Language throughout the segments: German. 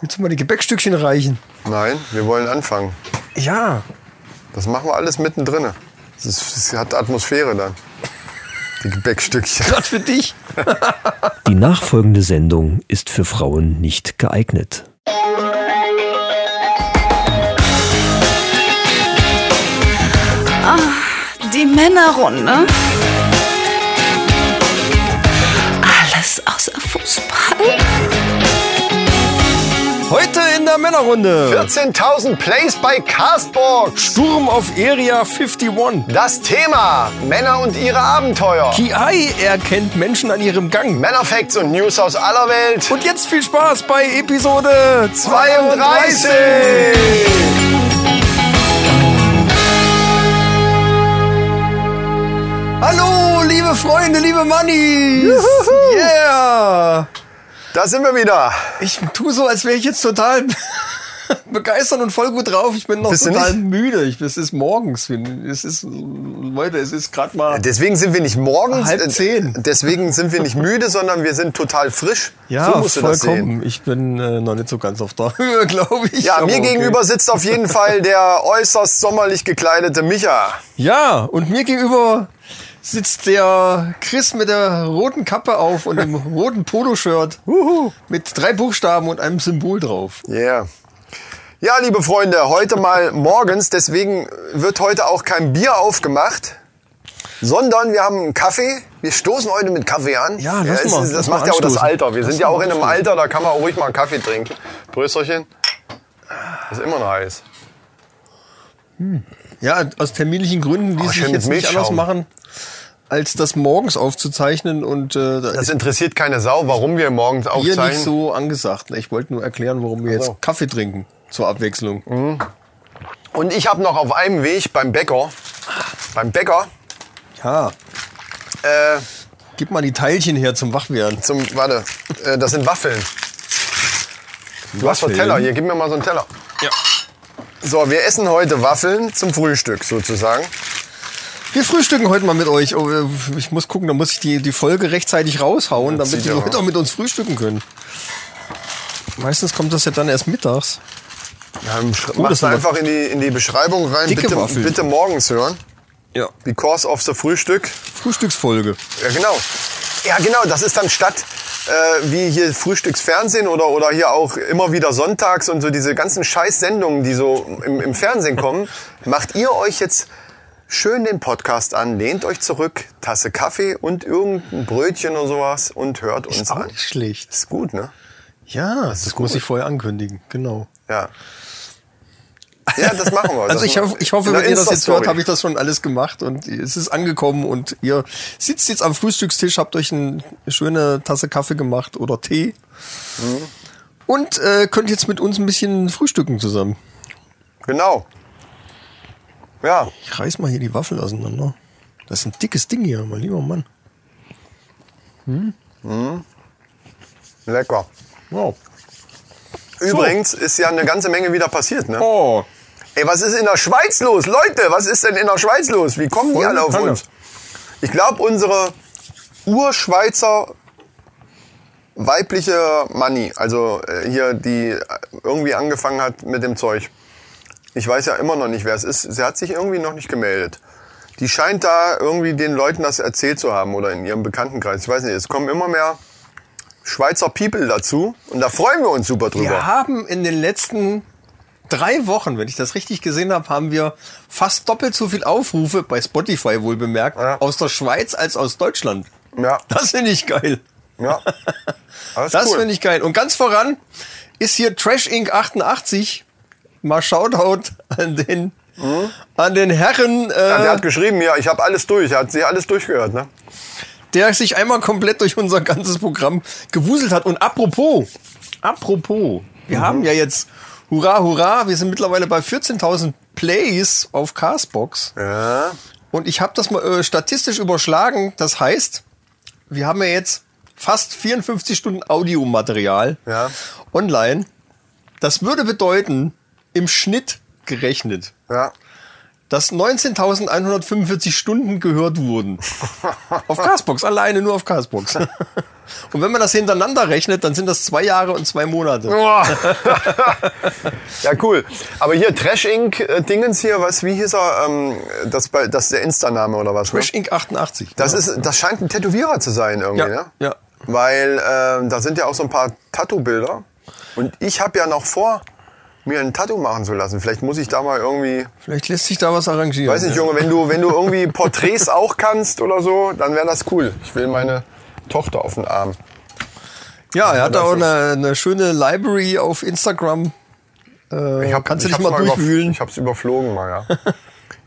Willst du mal die Gebäckstückchen reichen? Nein, wir wollen anfangen. Ja. Das machen wir alles mittendrin. Das, ist, das hat Atmosphäre dann. Die Gebäckstückchen. Gerade für dich. Die nachfolgende Sendung ist für Frauen nicht geeignet. Die Männerrunde. Heute in der Männerrunde. 14.000 Plays bei Castbox. Sturm auf Area 51. Das Thema: Männer und ihre Abenteuer. KI erkennt Menschen an ihrem Gang. Männerfacts und News aus aller Welt. Und jetzt viel Spaß bei Episode 32. Hallo, liebe Freunde, liebe Mannis. Yeah. Da sind wir wieder. Ich tue so, als wäre ich jetzt total begeistert und voll gut drauf. Ich bin noch Bist total müde. Ich, es ist morgens. Es ist, Leute, es ist gerade mal. Deswegen sind wir nicht morgens. Halb äh, zehn. Deswegen sind wir nicht müde, sondern wir sind total frisch. Ja, so musst du das sehen. vollkommen. Ich bin äh, noch nicht so ganz auf der Höhe, glaube ich. Ja, mir okay. gegenüber sitzt auf jeden Fall der äußerst sommerlich gekleidete Micha. Ja, und mir gegenüber sitzt der Chris mit der roten Kappe auf und dem roten Poloshirt mit drei Buchstaben und einem Symbol drauf. Yeah. Ja, liebe Freunde, heute mal morgens, deswegen wird heute auch kein Bier aufgemacht, sondern wir haben einen Kaffee. Wir stoßen heute mit Kaffee an. Ja, es mal, ist- das macht ja auch das. Alter. Wir Lass sind ja auch in einem. Alter, da kann man auch ruhig mal einen Kaffee trinken. Prösterchen. Ist immer noch heiß. Ja, aus terminlichen Gründen ließ Oh, sich jetzt mit nicht anders machen, als das morgens aufzuzeichnen und äh, da Das interessiert keine Sau, warum wir morgens hier aufzeichnen. nicht so angesagt. Ich wollte nur erklären, warum wir so. jetzt Kaffee trinken zur Abwechslung. Und ich habe noch auf einem Weg beim Bäcker, beim Bäcker, Ja, äh, gib mal die Teilchen her zum Wachwerden. zum, warte, äh, das sind Waffeln. Du hast doch Waffeln? Teller, hier, gib mir mal so einen Teller. Ja. So, wir essen heute Waffeln zum Frühstück sozusagen. Wir frühstücken heute mal mit euch. Oh, Ich muss gucken, da muss ich die, die Folge rechtzeitig raushauen, damit sieht die Leute auch mit uns frühstücken können. Meistens kommt das ja dann erst mittags. Ja, Oh, das einfach in die, in die Beschreibung rein. Bitte, Waffeln. bitte morgens hören. Ja. Because of the Frühstück. Frühstücksfolge. Ja, genau. Ja, genau. Das ist dann statt äh, wie hier Frühstücksfernsehen oder, oder hier auch immer wieder sonntags und so diese ganzen Scheiß-Sendungen, die so im, im Fernsehen kommen, macht ihr euch jetzt schön den Podcast an, lehnt euch zurück, Tasse Kaffee und irgendein Brötchen oder sowas und hört uns Ist auch an. nicht schlecht. Ist gut, ne? Ja, das, ist muss ich vorher ankündigen. Genau. Ja. Ja, das machen wir. Also Das ich hoffe, ich hoffe wenn ihr das jetzt hört, habe ich das schon alles gemacht und es ist angekommen und ihr sitzt jetzt am Frühstückstisch, habt euch eine schöne Tasse Kaffee gemacht oder Tee Mhm. und äh, könnt jetzt mit uns ein bisschen frühstücken zusammen. Genau. Ja, Ich reiß mal hier die Waffel auseinander. Das ist ein dickes Ding hier, mein lieber Mann. lecker. Wow. Übrigens ist ja eine ganze Menge wieder passiert, ne? Oh, Ey, was ist in der Schweiz los? Leute, was ist denn in der Schweiz los? Wie kommen die Voll alle auf Panne. uns? Ich glaube, unsere Urschweizer weibliche Manni, also äh, hier, die irgendwie angefangen hat mit dem Zeug. Ich weiß ja immer noch nicht, wer es ist. Sie hat sich irgendwie noch nicht gemeldet. Die scheint da irgendwie den Leuten das erzählt zu haben oder in ihrem Bekanntenkreis. Ich weiß nicht, es kommen immer mehr Schweizer People dazu und da freuen wir uns super drüber. wir haben in den letzten drei Wochen, wenn ich das richtig gesehen habe, haben wir fast doppelt so viel Aufrufe, bei Spotify wohl bemerkt, Ja. aus der Schweiz als aus Deutschland. Ja, Das finde ich geil. ja. Alles Das cool. finde ich geil. Und ganz voran ist hier Trash Inc. 88. Mal Shoutout an den, an den Herren, äh, Ja, der hat geschrieben, ja, ich habe alles durch. Er hat sich alles durchgehört, ne? der sich einmal komplett durch unser ganzes Programm gewuselt hat. Und apropos, apropos, wir haben ja jetzt, hurra, hurra, wir sind mittlerweile bei 14.000 Plays auf Castbox. Ja. Und ich habe das mal äh, statistisch überschlagen. Das heißt, wir haben ja jetzt fast 54 Stunden Audiomaterial Ja. online. Das würde bedeuten, im Schnitt gerechnet, Ja. dass 19.145 Stunden gehört wurden. auf Castbox, alleine nur auf Castbox. Und wenn man das hintereinander rechnet, dann sind das zwei Jahre und zwei Monate. Ja, cool. Aber hier Trash Inc. äh, Dingens hier, was, wie hieß er? Ähm, das, das ist der Insta-Name oder was? Ne? Fresh Inc. 88. Das, ja. ist, das scheint ein Tätowierer zu sein irgendwie, Ja, ne? ja. Weil ähm, da sind ja auch so ein paar Tattoo-Bilder. Und ich habe ja noch vor, mir ein Tattoo machen zu lassen. Vielleicht muss ich da mal irgendwie, Vielleicht lässt sich da was arrangieren. weiß nicht, Junge, wenn du, wenn du irgendwie Porträts auch kannst oder so, dann wäre das cool. Ich will meine Tochter auf den Arm. Ja, er hat das auch ist- eine, eine schöne Library auf Instagram. Äh, Ich hab, kannst du ich dich hab's mal über- durchwühlen? Ich habe es überflogen mal, ja.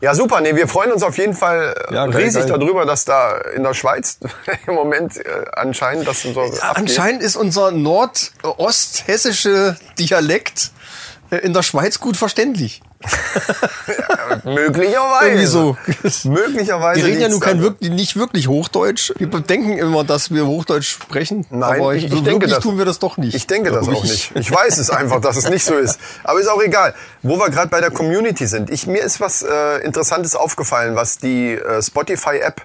Ja, super. Nee, wir freuen uns auf jeden Fall äh, Ja, geil, riesig geil. darüber, dass da in der Schweiz im Moment äh, anscheinend das so abgeht. Anscheinend ist unser nordosthessische Dialekt in der Schweiz gut verständlich. Möglicherweise. Irgendwie so. Möglicherweise. Wir reden ja nun kein wirklich, nicht wirklich Hochdeutsch. Wir denken immer, dass wir Hochdeutsch sprechen. Nein, aber ich, ich, ich denke das. tun wir das doch nicht. Ich denke das auch ich. nicht. Ich weiß es einfach, dass es nicht so ist. Aber ist auch egal. Wo wir gerade bei der Community sind. Ich, mir ist was äh, Interessantes aufgefallen, was die äh, Spotify-App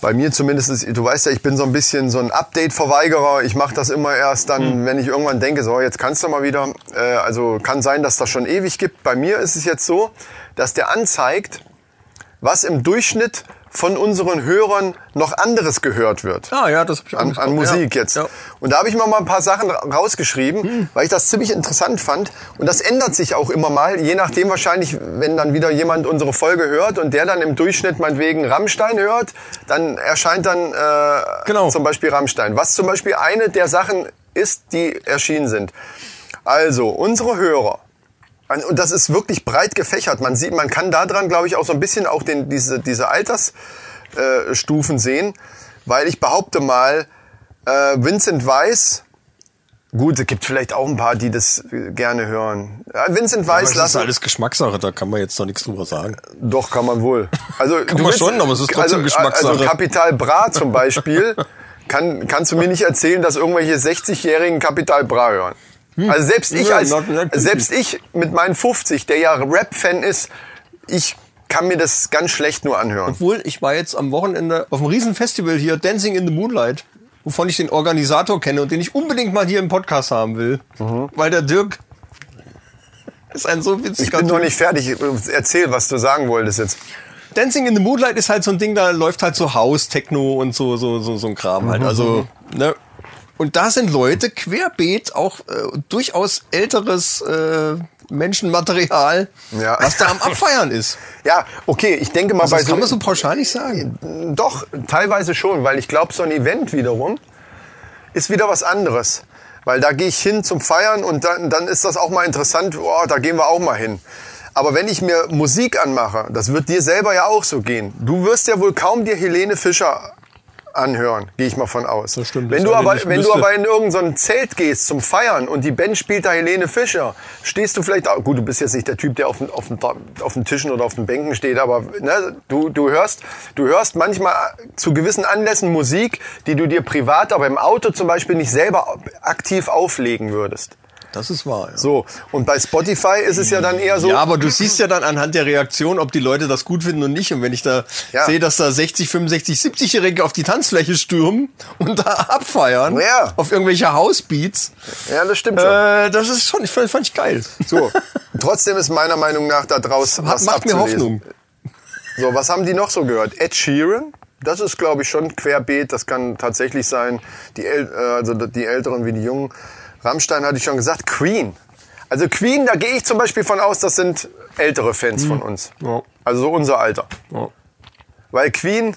bei mir zumindest ist, du weißt ja, ich bin so ein bisschen so ein Update-Verweigerer. Ich mache das immer erst dann, Hm. wenn ich irgendwann denke, so, jetzt kannst du mal wieder. Äh, also kann sein, dass das schon ewig gibt. Bei mir ist es jetzt so, dass der anzeigt, was im Durchschnitt von unseren Hörern noch anderes gehört wird Ah ja, das habe ich an, angeschaut. an Musik ja. jetzt. Ja. Und da habe ich mir mal ein paar Sachen ra- rausgeschrieben, weil ich das ziemlich interessant fand. Und das ändert sich auch immer mal, je nachdem wahrscheinlich, wenn dann wieder jemand unsere Folge hört und der dann im Durchschnitt meinetwegen Rammstein hört, dann erscheint dann äh, Genau. zum Beispiel Rammstein. Was zum Beispiel eine der Sachen ist, die erschienen sind. Also, unsere Hörer. Und das ist wirklich breit gefächert. Man sieht, man kann da dran, glaube ich, auch so ein bisschen auch den, diese, diese Altersstufen äh, sehen, weil ich behaupte mal, äh, Vincent Weiss, gut, es gibt vielleicht auch ein paar, die das äh, gerne hören. Ja, Vincent Weiss, das ist alles Geschmackssache, da kann man jetzt doch nichts drüber sagen. doch, kann man wohl. Also, Kann du man schon, aber es ist trotzdem also, Geschmackssache. Also Kapital Bra zum Beispiel, kann, kannst du mir nicht erzählen, dass irgendwelche 60-jährigen Kapital Bra hören. Also selbst ich als, selbst ich mit meinen 50, der ja Rap-Fan ist, ich kann mir das ganz schlecht nur anhören. Obwohl, ich war jetzt am Wochenende auf einem Riesenfestival hier, Dancing in the Moonlight, wovon ich den Organisator kenne und den ich unbedingt mal hier im Podcast haben will. Weil der Dirk ist ein so witziger Ich bin noch nicht fertig. Erzähl, was du sagen wolltest jetzt. Dancing in the Moonlight ist halt so ein Ding, da läuft halt so House, Techno und so, so, so, so ein Kram halt. Also, ne? Und da sind Leute querbeet, auch äh, durchaus älteres äh, Menschenmaterial, Ja. was da am Abfeiern ist. Ja, okay, ich denke mal Also bei das kann man so pauschal nicht sagen. Doch, teilweise schon, weil ich glaube, so ein Event wiederum ist wieder was anderes. Weil da gehe ich hin zum Feiern und dann, dann ist das auch mal interessant, oh, da gehen wir auch mal hin. Aber wenn ich mir Musik anmache, das wird dir selber ja auch so gehen. Du wirst ja wohl kaum dir Helene Fischer anhören, gehe ich mal von aus. Das stimmt, Wenn das du aber, wenn du aber in irgendein Zelt gehst zum Feiern und die Band spielt da Helene Fischer, stehst du vielleicht auch, gut, du bist jetzt nicht der Typ, der auf den, auf den, auf den Tischen oder auf den Bänken steht, aber ne, du, du hörst, du hörst manchmal zu gewissen Anlässen Musik, die du dir privat, aber im Auto zum Beispiel nicht selber aktiv auflegen würdest. Das ist wahr. Ja. So. Und bei Spotify ist es ja dann eher so. Ja, aber du siehst ja dann anhand der Reaktion, ob die Leute das gut finden und nicht. Und wenn ich da Ja. sehe, dass da 60, 65, 70-Jährige auf die Tanzfläche stürmen und da abfeiern Ja. auf irgendwelche Housebeats, ja, das stimmt schon. äh, das ist schon, ich fand, fand ich geil. So. Trotzdem ist meiner Meinung nach da draußen was Macht mir abzulesen. Hoffnung. So, was haben die noch so gehört? Ed Sheeran, das ist glaube ich schon querbeet, das kann tatsächlich sein. Die, äl äh, also die Älteren wie die Jungen. Rammstein hatte ich schon gesagt. Queen. Also Queen, da gehe ich zum Beispiel von aus, das sind ältere Fans von uns. Ja. Also so unser Alter. Ja. Weil Queen,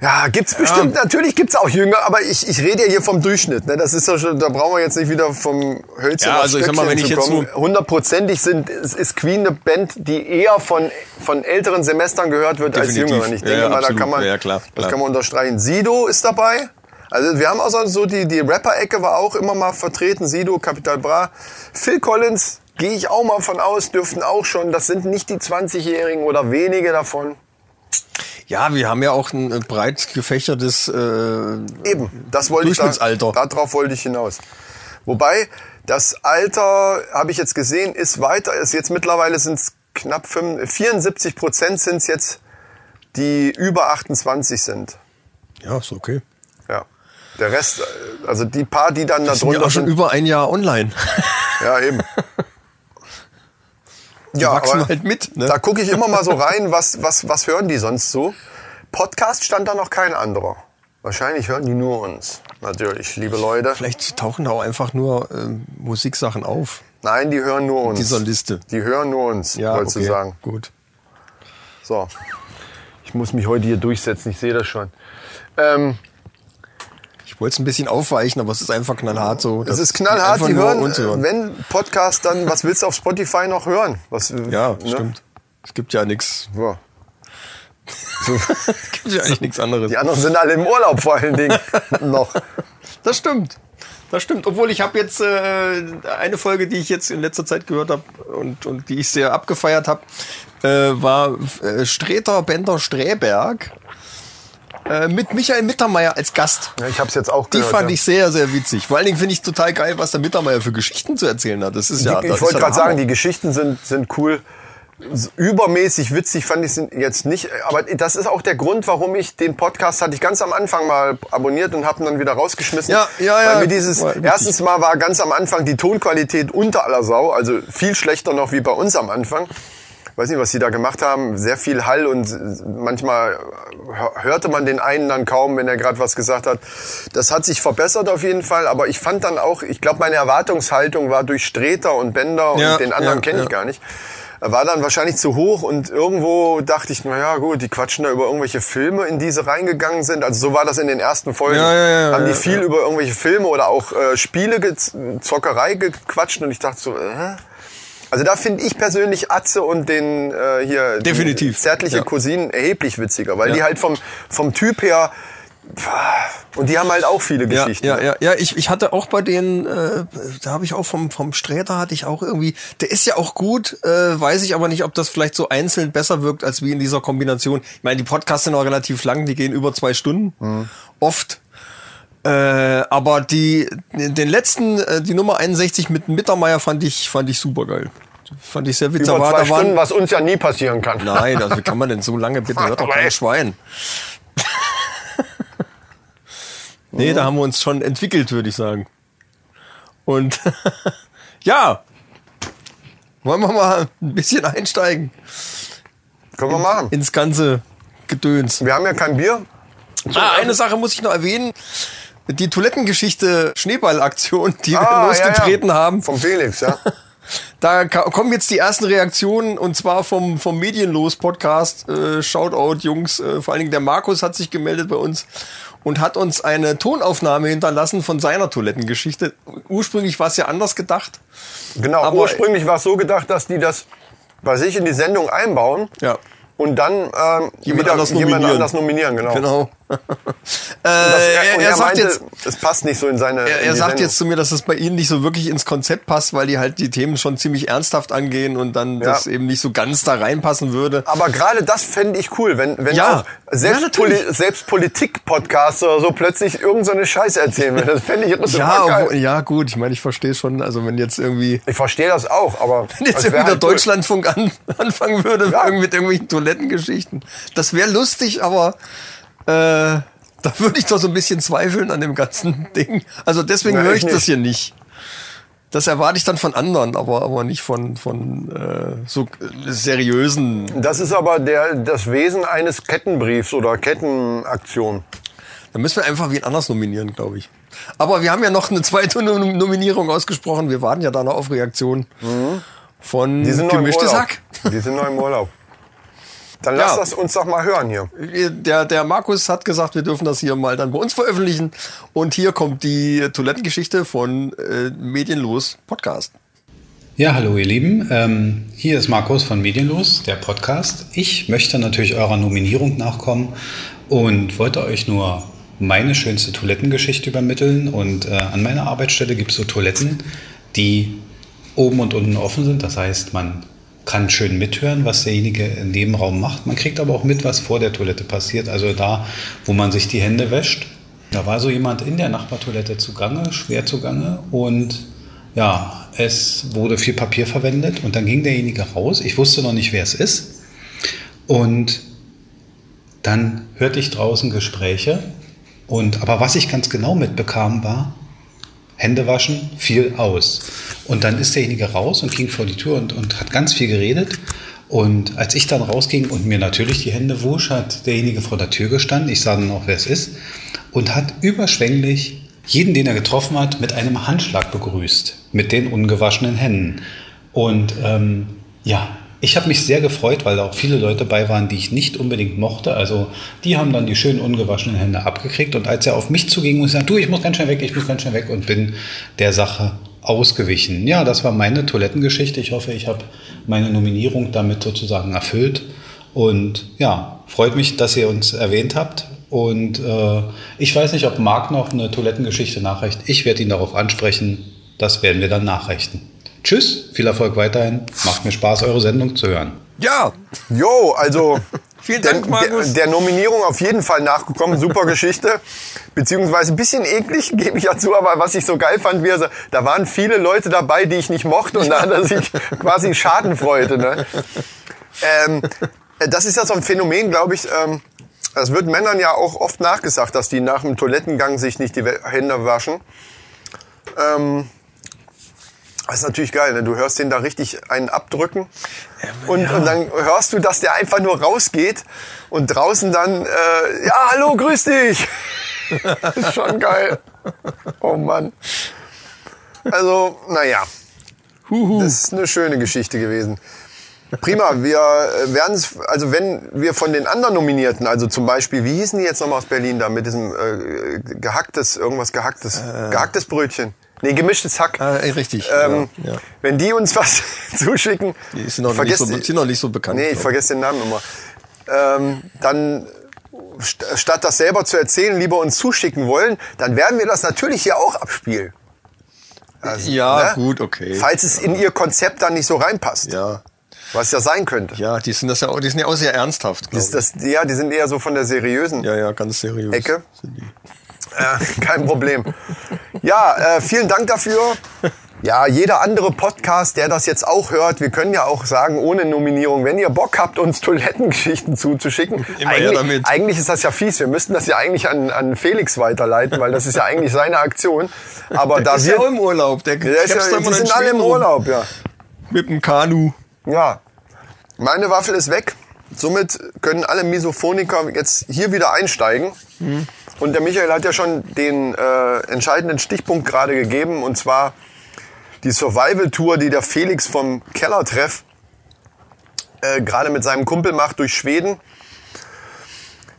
ja, gibt's bestimmt, natürlich gibt's auch Jünger, aber ich, ich rede ja hier vom Durchschnitt. Ne? Das ist ja schon, da brauchen wir jetzt nicht wieder vom Hölzchen Ja, also ich sag mal, wenn ich jetzt kommen. Hundertprozentig sind, ist, Queen eine Band, die eher von, von älteren Semestern gehört wird als Definitiv. jüngeren. Ich Ja, denke ja, mal, absolut. da kann man, Ja, ja, klar, das klar. kann man unterstreichen. Sido ist dabei. Also wir haben auch so- so die, die Rapper-Ecke war auch immer mal vertreten. Sido, Capital Bra. Phil Collins, gehe ich auch mal von aus, dürften auch schon. Das sind nicht die 20-Jährigen oder wenige davon. Ja, wir haben ja auch ein breit gefächertes, äh, Eben, das wollte ich Durchschnittsalter. da, darauf wollte ich hinaus. Wobei das Alter, habe ich jetzt gesehen, ist weiter, ist jetzt mittlerweile sind es knapp 75, 74 Prozent sind es jetzt, die über 28 sind. ja, ist okay. Der Rest, äh, also die paar, die dann da Sind ja drunter auch schon sind. über ein Jahr online. Ja, eben. Die ja, wachsen aber halt mit. Ne? da gucke ich immer mal so rein, was, was, was hören die sonst so. Podcast stand da noch kein anderer. Wahrscheinlich hören die nur uns. Natürlich, liebe Leute. Vielleicht tauchen da auch einfach nur ähm, Musiksachen auf. Nein, die hören nur uns. Dieser Liste. Die hören nur uns, Ja, wolltest okay. du sagen. Gut. So. Ich muss mich heute hier durchsetzen, ich sehe das schon. Ähm, Ich wollte es ein bisschen aufweichen, aber es ist einfach knallhart so. es ist knallhart, die hören, hören. wenn Podcast, dann, was willst du auf Spotify noch hören? Was, Ja, ne? stimmt. Es gibt ja nichts. Ja. Es gibt ja eigentlich nichts anderes. Die anderen sind alle im Urlaub vor allen Dingen noch. Das stimmt. Das stimmt. Obwohl ich habe jetzt äh, eine Folge, die ich jetzt in letzter Zeit gehört habe und, und die ich sehr abgefeiert habe, äh, war äh, Streter Bender Sträberg äh, mit Michael Mittermeier als Gast. Ja, ich habe es jetzt auch Die gehört. fand ja. ich sehr, sehr witzig. Vor allen Dingen finde ich total geil, was der Mittermeier für Geschichten zu erzählen hat. Das ist ja. Die, ich wollte ja gerade sagen, die Geschichten sind, sind cool. Übermäßig witzig fand ich es jetzt nicht, aber das ist auch der Grund, warum ich den Podcast hatte ich ganz am Anfang mal abonniert und habe ihn dann wieder rausgeschmissen. Ja, ja, ja. Weil mir dieses wichtig. erstens mal war ganz am Anfang die Tonqualität unter aller Sau, also viel schlechter noch wie bei uns am Anfang. Weiß nicht, was sie da gemacht haben. Sehr viel Hall und manchmal hör- hörte man den einen dann kaum, wenn er gerade was gesagt hat. Das hat sich verbessert auf jeden Fall, aber ich fand dann auch, ich glaube, meine Erwartungshaltung war durch Streter und Bender und Ja, den anderen ja, kenne ich ja. gar nicht. War dann wahrscheinlich zu hoch und irgendwo dachte ich, na ja, gut, die quatschen da über irgendwelche Filme, in die sie reingegangen sind. Also so war das in den ersten Folgen. Ja, ja, ja, haben die viel über irgendwelche Filme oder auch äh, Spiele, Zockerei gequatscht und ich dachte so, äh? Also da finde ich persönlich Atze und den äh, hier Definitiv, zärtliche ja. Cousinen erheblich witziger, weil Ja. die halt vom vom Typ her und die haben halt auch viele Ja, Geschichten. ja, ja, ja. Ich, ich hatte auch bei denen, äh, da habe ich auch vom vom Sträter hatte ich auch irgendwie. Der ist ja auch gut, äh, weiß ich aber nicht, ob das vielleicht so einzeln besser wirkt als wie in dieser Kombination. Ich meine, die Podcasts sind auch relativ lang, die gehen über zwei Stunden, Mhm. oft. Äh, aber die den letzten, äh, die Nummer 61 mit Mittermeier fand ich fand ich super geil. Fand ich sehr witzig. Über Da war- zwei da waren- Stunden, was uns ja nie passieren kann. Nein, also wie kann man denn so lange bitte? Hört doch kein. Schwein. nee, da haben wir uns schon entwickelt, würde ich sagen. Und ja, wollen wir mal ein bisschen einsteigen Können wir machen. ins ganze Gedöns. Wir haben ja kein Bier. Ah, eine Sache muss ich noch erwähnen. Die Toilettengeschichte Schneeballaktion, die wir Ah, losgetreten ja, ja. haben. Vom Felix, ja. Da kommen jetzt die ersten Reaktionen und zwar vom, vom Medienlos-Podcast. Äh, Shoutout, Jungs. Äh, vor allen Dingen der Markus hat sich gemeldet bei uns und hat uns eine Tonaufnahme hinterlassen von seiner Toilettengeschichte. Ursprünglich war es ja anders gedacht. Genau, Aber- ursprünglich war es so gedacht, dass die das bei sich in die Sendung einbauen Ja. und dann ähm, Jemand wieder anders jemand nominieren. anders nominieren. Genau. Genau. Äh, er, und er, sagt meinte, jetzt, es passt nicht so in seine. er, in er die sagt Sendung. jetzt zu mir, dass es bei ihnen nicht so wirklich ins Konzept passt, weil die halt die Themen schon ziemlich ernsthaft angehen und dann Ja. das eben nicht so ganz da reinpassen würde. Aber gerade das fände ich cool, wenn, wenn Ja. selbst, Ja. Poli selbst Politik-Podcaster oder so plötzlich irgendeine so Scheiße erzählen würden. Das fände ich das Ja, obwohl, ja, gut, ich meine, ich verstehe schon, also wenn jetzt irgendwie Ich verstehe das auch, aber Wenn jetzt irgendwie der halt. Deutschlandfunk an, anfangen würde Ja. mit irgendwelchen Toilettengeschichten. Das wäre lustig, aber äh, da würde ich doch so ein bisschen zweifeln an dem ganzen Ding. Also deswegen höre ich ich das hier nicht. Das erwarte ich dann von anderen, aber, aber nicht von, von äh, so äh, seriösen. Das ist aber der, das Wesen eines Kettenbriefs oder Kettenaktion. Da müssen wir einfach wen anders nominieren, glaube ich. Aber wir haben ja noch eine zweite Nom- Nominierung ausgesprochen. Wir warten ja da noch auf Reaktion von Mhm. Im Gemischtes. Hack. Die sind noch im Urlaub. Dann lass Ja. das uns doch mal hören hier. Der, der Markus hat gesagt, wir dürfen das hier mal dann bei uns veröffentlichen. Und hier kommt die Toilettengeschichte von äh, Medienlos Podcast. Ja, hallo ihr Lieben. Ähm, hier ist Markus von Medienlos, der Podcast. Ich möchte natürlich eurer Nominierung nachkommen und wollte euch nur meine schönste Toilettengeschichte übermitteln. Und äh, an meiner Arbeitsstelle gibt es so Toiletten, die oben und unten offen sind. Das heißt, man kann schön mithören, was derjenige in dem Raum macht. Man kriegt aber auch mit, was vor der Toilette passiert. Also da, wo man sich die Hände wäscht. Da war so jemand in der Nachbartoilette zugange, schwer zugange. Und ja, es wurde viel Papier verwendet. Und dann ging derjenige raus. Ich wusste noch nicht, wer es ist. Und dann hörte ich draußen Gespräche Und, aber was ich ganz genau mitbekam, war, Hände waschen, viel aus. Und dann ist derjenige raus und ging vor die Tür und, und hat ganz viel geredet. Und als ich dann rausging und mir natürlich die Hände wusch, hat derjenige vor der Tür gestanden. Ich sah dann auch, wer es ist. Und hat überschwänglich jeden, den er getroffen hat, mit einem Handschlag begrüßt. Mit den ungewaschenen Händen. Und ähm, ja, ich habe mich sehr gefreut, weil da auch viele Leute bei waren, die ich nicht unbedingt mochte. Also die haben dann die schönen ungewaschenen Hände abgekriegt. Und als er auf mich zuging, muss ich sagen, du, ich muss ganz schnell weg, ich muss ganz schnell weg und bin der Sache ausgewichen. Ja, das war meine Toilettengeschichte. Ich hoffe, ich habe meine Nominierung damit sozusagen erfüllt. Und ja, freut mich, dass ihr uns erwähnt habt. Und äh, ich weiß nicht, ob Marc noch eine Toilettengeschichte nachreicht. Ich werde ihn darauf ansprechen. Das werden wir dann nachreichen. Tschüss, viel Erfolg weiterhin. Macht mir Spaß, eure Sendung zu hören. Ja, Jo, also Vielen der, Dank, Markus. Der, der Nominierung auf jeden Fall nachgekommen. Super Geschichte. Beziehungsweise ein bisschen eklig, gebe ich ja zu, aber was ich so geil fand, wie er so, da waren viele Leute dabei, die ich nicht mochte und da hat er sich quasi Schadenfreude. Ne? Ähm, das ist ja so ein Phänomen, glaube ich. Ähm, das wird Männern ja auch oft nachgesagt, dass die nach dem Toilettengang sich nicht die Hände waschen. Ähm, das ist natürlich geil, ne? du hörst den da richtig einen abdrücken und, und dann hörst du, dass der einfach nur rausgeht und draußen dann, äh, ja, hallo, grüß dich. Das ist schon geil. Oh Mann. Also, naja, das ist eine schöne Geschichte gewesen. Prima, wir werden es, also wenn wir von den anderen Nominierten, also zum Beispiel, wie hießen die jetzt nochmal aus Berlin da mit diesem äh, gehacktes, irgendwas gehacktes, gehacktes Brötchen? Nee, gemischtes Hack. äh, richtig. Ähm, ja, ja. Wenn die uns was zuschicken, Die sind noch, ich nicht so, sind noch nicht so bekannt. Nee, ich vergesse den Namen immer. Ähm, dann st statt das selber zu erzählen, lieber uns zuschicken wollen, dann werden wir das natürlich hier auch abspielen. Also, Ja, ne? gut, okay. Falls es in ihr Konzept dann nicht so reinpasst, Ja, was ja sein könnte. ja, die sind das ja auch, die sind ja auch sehr ernsthaft. Ist das, ja, die sind eher so von der seriösen ja, ja, ganz seriös. Ecke. sind die. Äh, kein Problem. Ja, äh, vielen Dank dafür. Ja, jeder andere Podcast, der das jetzt auch hört, wir können ja auch sagen, ohne Nominierung, wenn ihr Bock habt, uns Toilettengeschichten zuzuschicken. Immer eigentlich, damit. eigentlich ist das ja fies. Wir müssten das ja eigentlich an, an Felix weiterleiten, weil das ist ja eigentlich seine Aktion. Aber da Der ist wir, ja im Urlaub. Der, der ist ja, die in sind alle im. Urlaub, ja. Mit dem Kanu. Ja, meine Waffel ist weg. Somit können alle Misophoniker jetzt hier wieder einsteigen. Und der Michael hat ja schon den äh, entscheidenden Stichpunkt gerade gegeben, und zwar die Survival-Tour, die der Felix vom Kellertreff äh, gerade mit seinem Kumpel macht durch Schweden.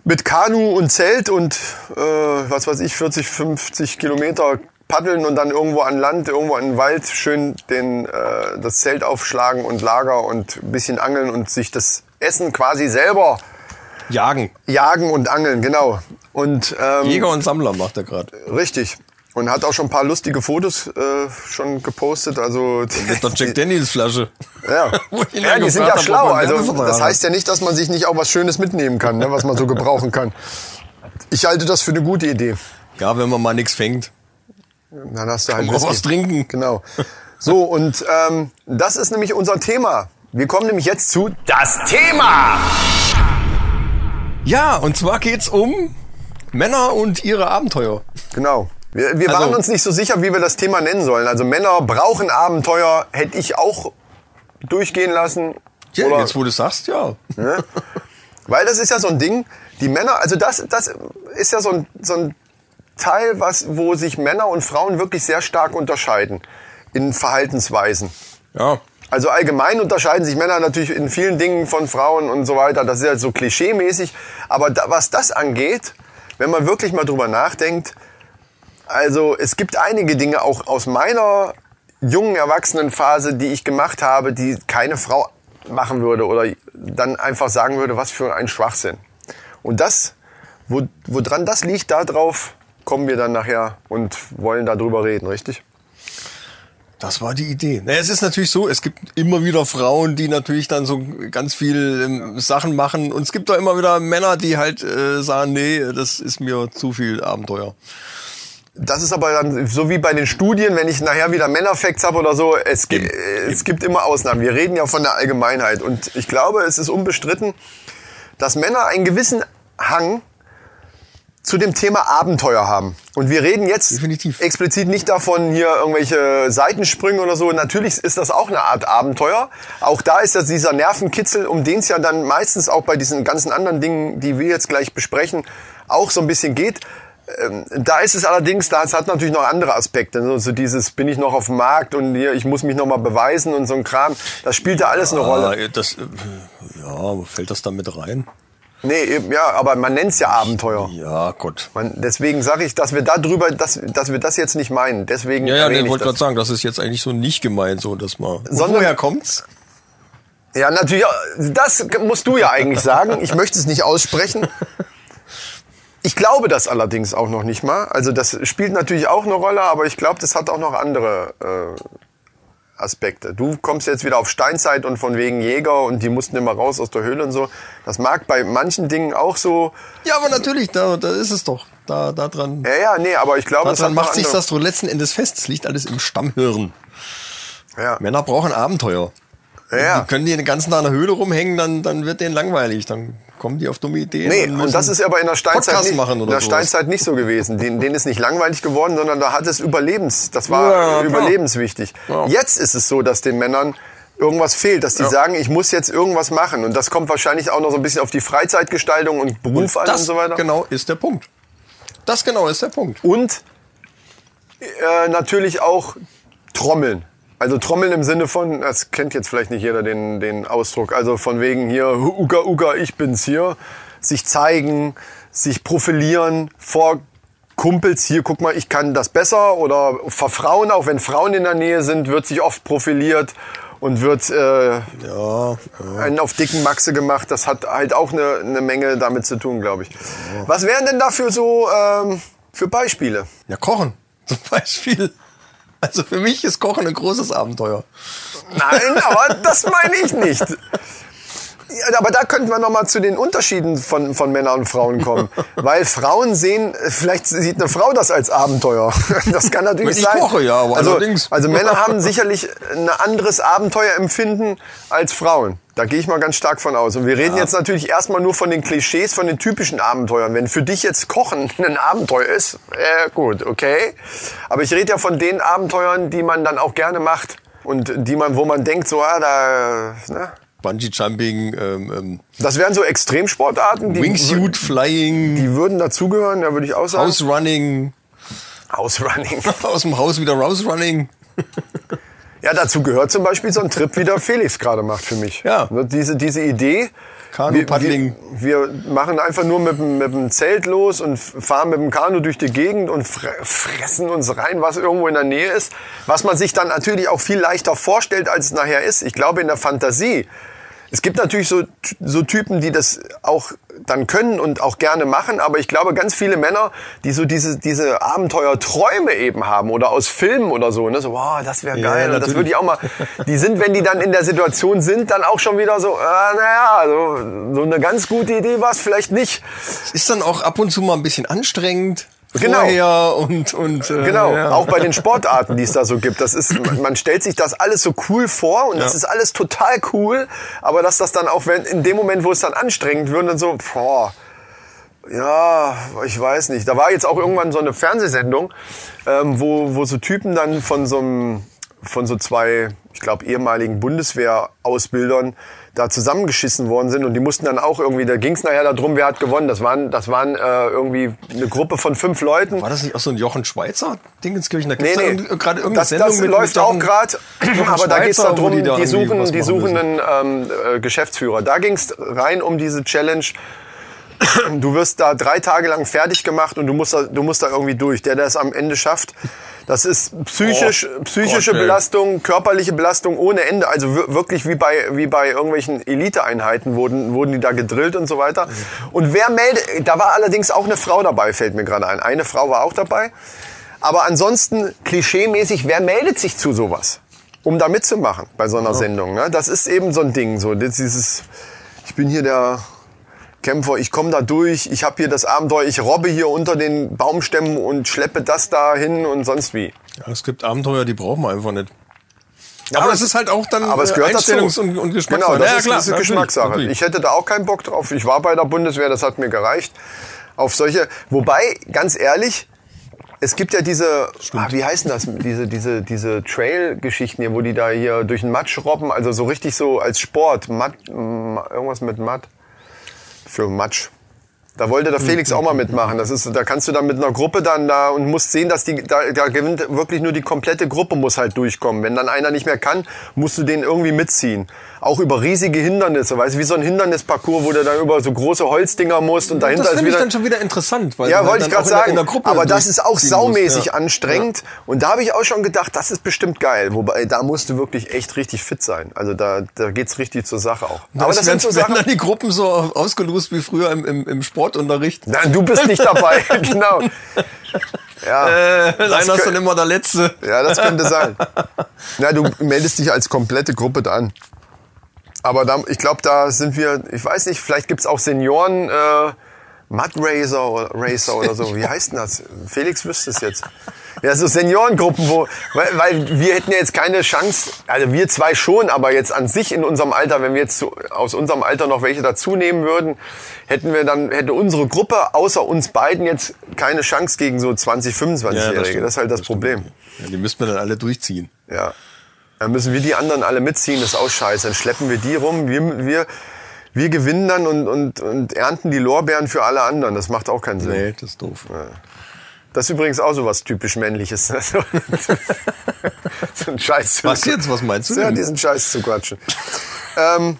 Mit Kanu und Zelt und äh, was weiß ich, 40, 50 Kilometer paddeln und dann irgendwo an Land, irgendwo in den Wald schön den, äh, das Zelt aufschlagen und Lager und ein bisschen angeln und sich das Essen quasi selber Jagen. jagen und angeln, genau. Und ähm, Jäger und Sammler macht er gerade. richtig. Und hat auch schon ein paar lustige Fotos äh, schon gepostet. Also Mit der Jack Daniels Flasche. Ja, ja die sind ja schlau. Also das heißt ja nicht, dass man sich nicht auch was Schönes mitnehmen kann, ne, was man so gebrauchen kann. Ich halte das für eine gute Idee. Ja, wenn man mal nichts fängt. Dann hast du halt Whisky. was trinken. Genau. So, und ähm, das ist nämlich unser Thema. Wir kommen nämlich jetzt zu das Thema. Ja, und zwar geht's um Männer und ihre Abenteuer. Genau. Wir, wir Also- waren uns nicht so sicher, wie wir das Thema nennen sollen. Also Männer brauchen Abenteuer, hätte ich auch durchgehen lassen. Ja, Oder- jetzt wo du sagst, ja. Ne? Weil das ist ja so ein Ding, die Männer, also das, das ist ja so ein, so ein Teil, was, wo sich Männer und Frauen wirklich sehr stark unterscheiden in Verhaltensweisen. Ja. Also allgemein unterscheiden sich Männer natürlich in vielen Dingen von Frauen und so weiter. Das ist ja so klischee-mäßig. Aber da, was das angeht, wenn man wirklich mal drüber nachdenkt, also es gibt einige Dinge auch aus meiner jungen Erwachsenenphase, die ich gemacht habe, die keine Frau machen würde oder dann einfach sagen würde, was für ein Schwachsinn. Und das, wo, woran das liegt, darauf kommen wir dann nachher und wollen darüber reden, richtig? Das war die Idee. Naja, es ist natürlich so, es gibt immer wieder Frauen, die natürlich dann so ganz viel ähm, Sachen machen. Und es gibt da immer wieder Männer, die halt äh, sagen, nee, das ist mir zu viel Abenteuer. Das ist aber dann so wie bei den Studien, wenn ich nachher wieder Männerfacts habe oder so, es, gi- es gibt immer Ausnahmen. Wir reden ja von der Allgemeinheit. Und ich glaube, es ist unbestritten, dass Männer einen gewissen Hang zu dem Thema Abenteuer haben. Und wir reden jetzt Definitiv. explizit nicht davon, hier irgendwelche Seitensprünge oder so. Natürlich ist das auch eine Art Abenteuer. Auch da ist ja dieser Nervenkitzel, um den es ja dann meistens auch bei diesen ganzen anderen Dingen, die wir jetzt gleich besprechen, auch so ein bisschen geht. Ähm, Da ist es allerdings, da es hat natürlich noch andere Aspekte. ne? So dieses, bin ich noch auf dem Markt und hier, ich muss mich noch mal beweisen und so ein Kram. Das spielt da alles eine Rolle. Das, äh, ja, fällt das da mit rein? Nee, ja, aber man nennt's ja Abenteuer. Ja, Gott. Man, deswegen sage ich, dass wir da drüber, dass, dass wir das jetzt nicht meinen. Deswegen Ja, ja, nee, ich wollte das. gerade sagen, das ist jetzt eigentlich so nicht gemeint, so dass man. Und Sondern- woher kommt's? Ja, natürlich, das musst du ja eigentlich sagen. Ich möchte es nicht aussprechen. Ich glaube das allerdings auch noch nicht mal. Also das spielt natürlich auch eine Rolle, aber ich glaube, das hat auch noch andere äh, Aspekte. Du kommst jetzt wieder auf Steinzeit und von wegen Jäger und die mussten immer raus aus der Höhle und so. Das mag bei manchen Dingen auch so. Ja, aber natürlich, da, da ist es doch. Da, da dran. Ja, ja, nee, aber ich glaube, Daran macht sich das doch letzten Endes fest. Es liegt alles im Stammhirn. Ja. Männer brauchen Abenteuer. Ja. Die können die den ganzen Tag in der Höhle rumhängen, dann, dann wird denen langweilig. Dann kommen die auf dumme Ideen. Nee, müssen und das ist aber in der Steinzeit Podcast nicht, in der. Steinzeit nicht so gewesen. Den, denen ist nicht langweilig geworden, sondern da hat es Überlebens, das war Ja, überlebenswichtig. Ja. Jetzt ist es so, dass den Männern irgendwas fehlt, dass die Ja. sagen, ich muss jetzt irgendwas machen. Und das kommt wahrscheinlich auch noch so ein bisschen auf die Freizeitgestaltung und Beruf an das und so weiter. genau ist der Punkt. Das genau ist der Punkt. Und äh, natürlich auch Trommeln. Also Trommeln im Sinne von, das kennt jetzt vielleicht nicht jeder den, den Ausdruck, also von wegen hier, Uga Uga, ich bin's hier. Sich zeigen, sich profilieren vor Kumpels, hier guck mal, ich kann das besser. Oder vor Frauen, auch wenn Frauen in der Nähe sind, wird sich oft profiliert und wird äh, Ja, einen auf dicken Maxe gemacht. Das hat halt auch eine, eine Menge damit zu tun, glaube ich. Was wären denn dafür so ähm, für Beispiele? ja, kochen zum Beispiel. Also für mich ist Kochen ein großes Abenteuer. Nein, aber das meine ich nicht. Ja, aber da könnten wir noch mal zu den Unterschieden von, von Männern und Frauen kommen. Weil Frauen sehen, vielleicht sieht eine Frau das als Abenteuer. Das kann natürlich Wenn ich sein. koche, ja, aber also, allerdings. Also Männer haben sicherlich ein anderes Abenteuerempfinden als Frauen. Da gehe ich mal ganz stark von aus. Und wir reden jetzt natürlich erstmal nur von den Klischees, von den typischen Abenteuern. Wenn für dich jetzt Kochen ein Abenteuer ist, äh, gut, okay. Aber ich rede ja von den Abenteuern, die man dann auch gerne macht. Und die man, wo man denkt, so, ah, da, ne? Bungee Jumping, ähm, ähm, Das wären so Extremsportarten, die, Wingsuit Flying, die würden dazugehören, ja, würde ich auch sagen. House Running, House-Running. aus dem Haus wieder rausrunning. Ja, dazu gehört zum Beispiel so ein Trip, wie der Felix gerade macht für mich. Ja. Diese, diese Idee. Kanu-Paddling. Wir, wir machen einfach nur mit, dem- mit dem Zelt los und fahren mit dem Kanu durch die Gegend und fre fressen uns rein, was irgendwo in der Nähe ist. Was man sich dann natürlich auch viel leichter vorstellt, als es nachher ist. Ich glaube, in der Fantasie. Es gibt natürlich so, so Typen, die das auch dann können und auch gerne machen, aber ich glaube, ganz viele Männer, die so diese, diese Abenteuerträume eben haben oder aus Filmen oder so, ne, so, wow, das wäre Ja, geil und das würde ich auch mal, die sind, wenn die dann in der Situation sind, dann auch schon wieder so, äh, naja, so, so eine ganz gute Idee war es vielleicht nicht. Ist dann auch ab und zu mal ein bisschen anstrengend. Genau. Und, und äh, Genau, ja. auch bei den Sportarten, die es da so gibt. Das ist, man- stellt sich das alles so cool vor und das Ja. ist alles total cool, aber dass das dann auch, wenn in dem Moment, wo es dann anstrengend wird, dann so, boah, ja, ich weiß nicht. Da war jetzt auch irgendwann so eine Fernsehsendung, ähm, wo, wo so Typen dann von so einem, von so zwei, ich glaube, ehemaligen Bundeswehrausbildern da zusammengeschissen worden sind und die mussten dann auch irgendwie, da ging es nachher darum, wer hat gewonnen. Das waren, das waren äh, irgendwie eine Gruppe von fünf Leuten. War das nicht auch so ein Jochen Schweizer Dingenskirchen? Da Nee, gibt's nee. da irgend- gerade irgendeine das, Sendung das mit- läuft mit auch gerade. Aber da geht's Schweizer, wo darum, die die, da irgendwie suchen, die suchen einen ähm, äh, Geschäftsführer. Da ging's rein um diese Challenge. Du wirst da drei Tage lang fertig gemacht und du musst da, du musst da irgendwie durch. Der, der es am Ende schafft, das ist psychisch, Oh, psychische Gott. Belastung, körperliche Belastung ohne Ende. Also wir- wirklich wie bei, wie bei irgendwelchen Eliteeinheiten wurden, wurden die da gedrillt und so weiter. Und wer meldet, da war allerdings auch eine Frau dabei, fällt mir gerade ein. Eine Frau war auch dabei. Aber ansonsten, klischeemäßig, wer meldet sich zu sowas? Um da mitzumachen bei so einer Sendung. Ne? Das ist eben so ein Ding. So dieses, ich bin hier der Kämpfer, ich komme da durch, ich habe hier das Abenteuer, ich robbe hier unter den Baumstämmen und schleppe das da hin und sonst wie. Ja, es gibt Abenteuer, die brauchen wir einfach nicht. Ja, aber das ist halt auch dann aber es gehört Einstellungs- dazu. und, und Geschmackssache. Genau, das Ja, ist, klar, das ist Geschmackssache. natürlich. Ich hätte da auch keinen Bock drauf. Ich war bei der Bundeswehr, das hat mir gereicht. auf solche, wobei, ganz ehrlich, es gibt ja diese, ah, wie heißen das, diese, diese, diese Trail-Geschichten hier, wo die da hier durch den Matsch robben, also so richtig so als Sport, Matt, Ma- irgendwas mit Matt, für Matsch. Da wollte der Felix auch mal mitmachen. Das ist, da kannst du dann mit einer Gruppe dann da und musst sehen, dass die, da, da gewinnt wirklich nur die komplette Gruppe muss halt durchkommen. Wenn dann einer nicht mehr kann, musst du den irgendwie mitziehen. Auch über riesige Hindernisse, weißt du, wie so ein Hindernisparcours, wo du dann über so große Holzdinger musst und dahinter das ist finde ich wieder. dann schon wieder interessant. Weil Ja, wollte ich gerade auch in der- sagen. in der aber das ist auch saumäßig ja. anstrengend. Und da habe ich auch schon gedacht, das ist bestimmt geil. Wobei, da musst du wirklich echt richtig fit sein. Also da, da geht's richtig zur Sache auch. Ja. aber es das sind so Sachen. dann die Gruppen so ausgelost wie früher im, im, im Sportunterricht. Nein, du bist nicht dabei, genau. Ja, Äh, das einer ist dann immer der Letzte. ja, das könnte sein. Na, du meldest dich als komplette Gruppe da an. Aber da, ich glaube, da sind wir, ich weiß nicht, vielleicht gibt's auch Senioren äh, Mud Racer oder, Racer oder so. Wie heißt denn das? Felix wüsste es jetzt. Ja, so Seniorengruppen, wo, weil, weil wir hätten ja jetzt keine Chance, also wir zwei schon, aber jetzt an sich in unserem Alter, wenn wir jetzt so, aus unserem Alter noch welche dazu nehmen würden, hätten wir dann, hätte unsere Gruppe außer uns beiden jetzt keine Chance gegen so 20, 25-Jährige. stimmt. das ist halt das, stimmt. Problem. Ja, die müssten wir dann alle durchziehen. Ja. Dann müssen wir die anderen alle mitziehen, das ist auch scheiße. Dann schleppen wir die rum. Wir, wir, wir gewinnen dann und, und, und ernten die Lorbeeren für alle anderen. Das macht auch keinen Sinn. Nee, das ist doof. Das ist übrigens auch so was typisch Männliches. so ein Scheiß zu Was jetzt? Was meinst du Ja, denn? diesen Scheiß zu quatschen. ähm,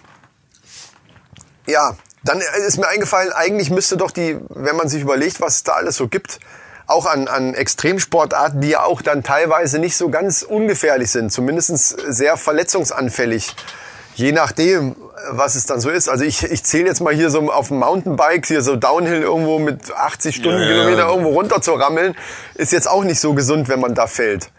ja, dann ist mir eingefallen, eigentlich müsste doch die, wenn man sich überlegt, was es da alles so gibt, auch an, an Extremsportarten, die ja auch dann teilweise nicht so ganz ungefährlich sind, zumindest sehr verletzungsanfällig. Je nachdem, was es dann so ist. Also ich, ich zähle jetzt mal hier so auf dem Mountainbike, hier so Downhill irgendwo mit 80 Stundenkilometer ja. irgendwo runter zu rammeln, ist jetzt auch nicht so gesund, wenn man da fällt.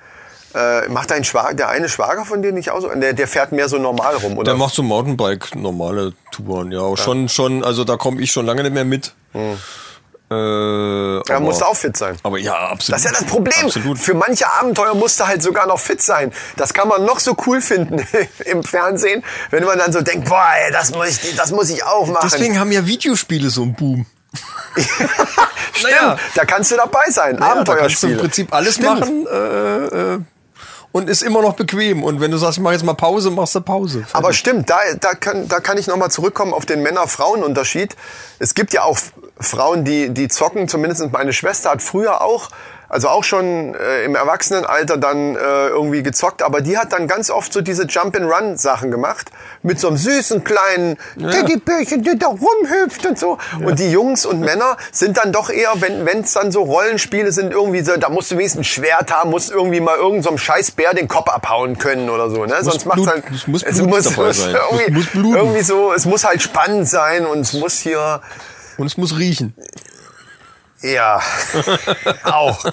Äh, macht dein Schwager, der eine Schwager von dir nicht auch so? Der, der fährt mehr so normal rum, oder? Der macht so Mountainbike normale Touren, ja. Schon, schon, also da komme ich schon lange nicht mehr mit. Äh, Er musste auch fit sein. Aber ja, absolut. Das ist ja das Problem. Absolut. Für manche Abenteuer musst du halt sogar noch fit sein. Das kann man noch so cool finden im Fernsehen, wenn man dann so denkt, boah, ey, das muss ich, das muss ich auch machen. Deswegen haben ja Videospiele so einen Boom. Stimmt, naja. da kannst du dabei sein. Ja, da kannst du Abenteuerspiele. im Prinzip alles Stimmt. machen äh, äh, und ist immer noch bequem. Und wenn du sagst, ich mache jetzt mal Pause, machst du Pause. Aber stimmt, da, da, kann, da kann ich nochmal zurückkommen auf den Männer-Frauen-Unterschied. Es gibt ja auch Frauen, die, die zocken, zumindest meine Schwester hat früher auch, also auch schon äh, im Erwachsenenalter dann äh, irgendwie gezockt, aber die hat dann ganz oft so diese Jump-and-Run-Sachen gemacht, mit so einem süßen kleinen Teddybärchen, der da rumhüpft und so. Und die Jungs und Männer sind dann doch eher, wenn es dann so Rollenspiele sind, irgendwie so, da musst du wenigstens ein Schwert haben, musst irgendwie mal irgendeinem so einem scheiß Bär den Kopf abhauen können oder so. Ne? Sonst macht's Blut- halt, es muss dabei sein. Irgendwie, Es muss irgendwie so, es muss halt spannend sein und es muss hier, Und es muss riechen. Ja, auch.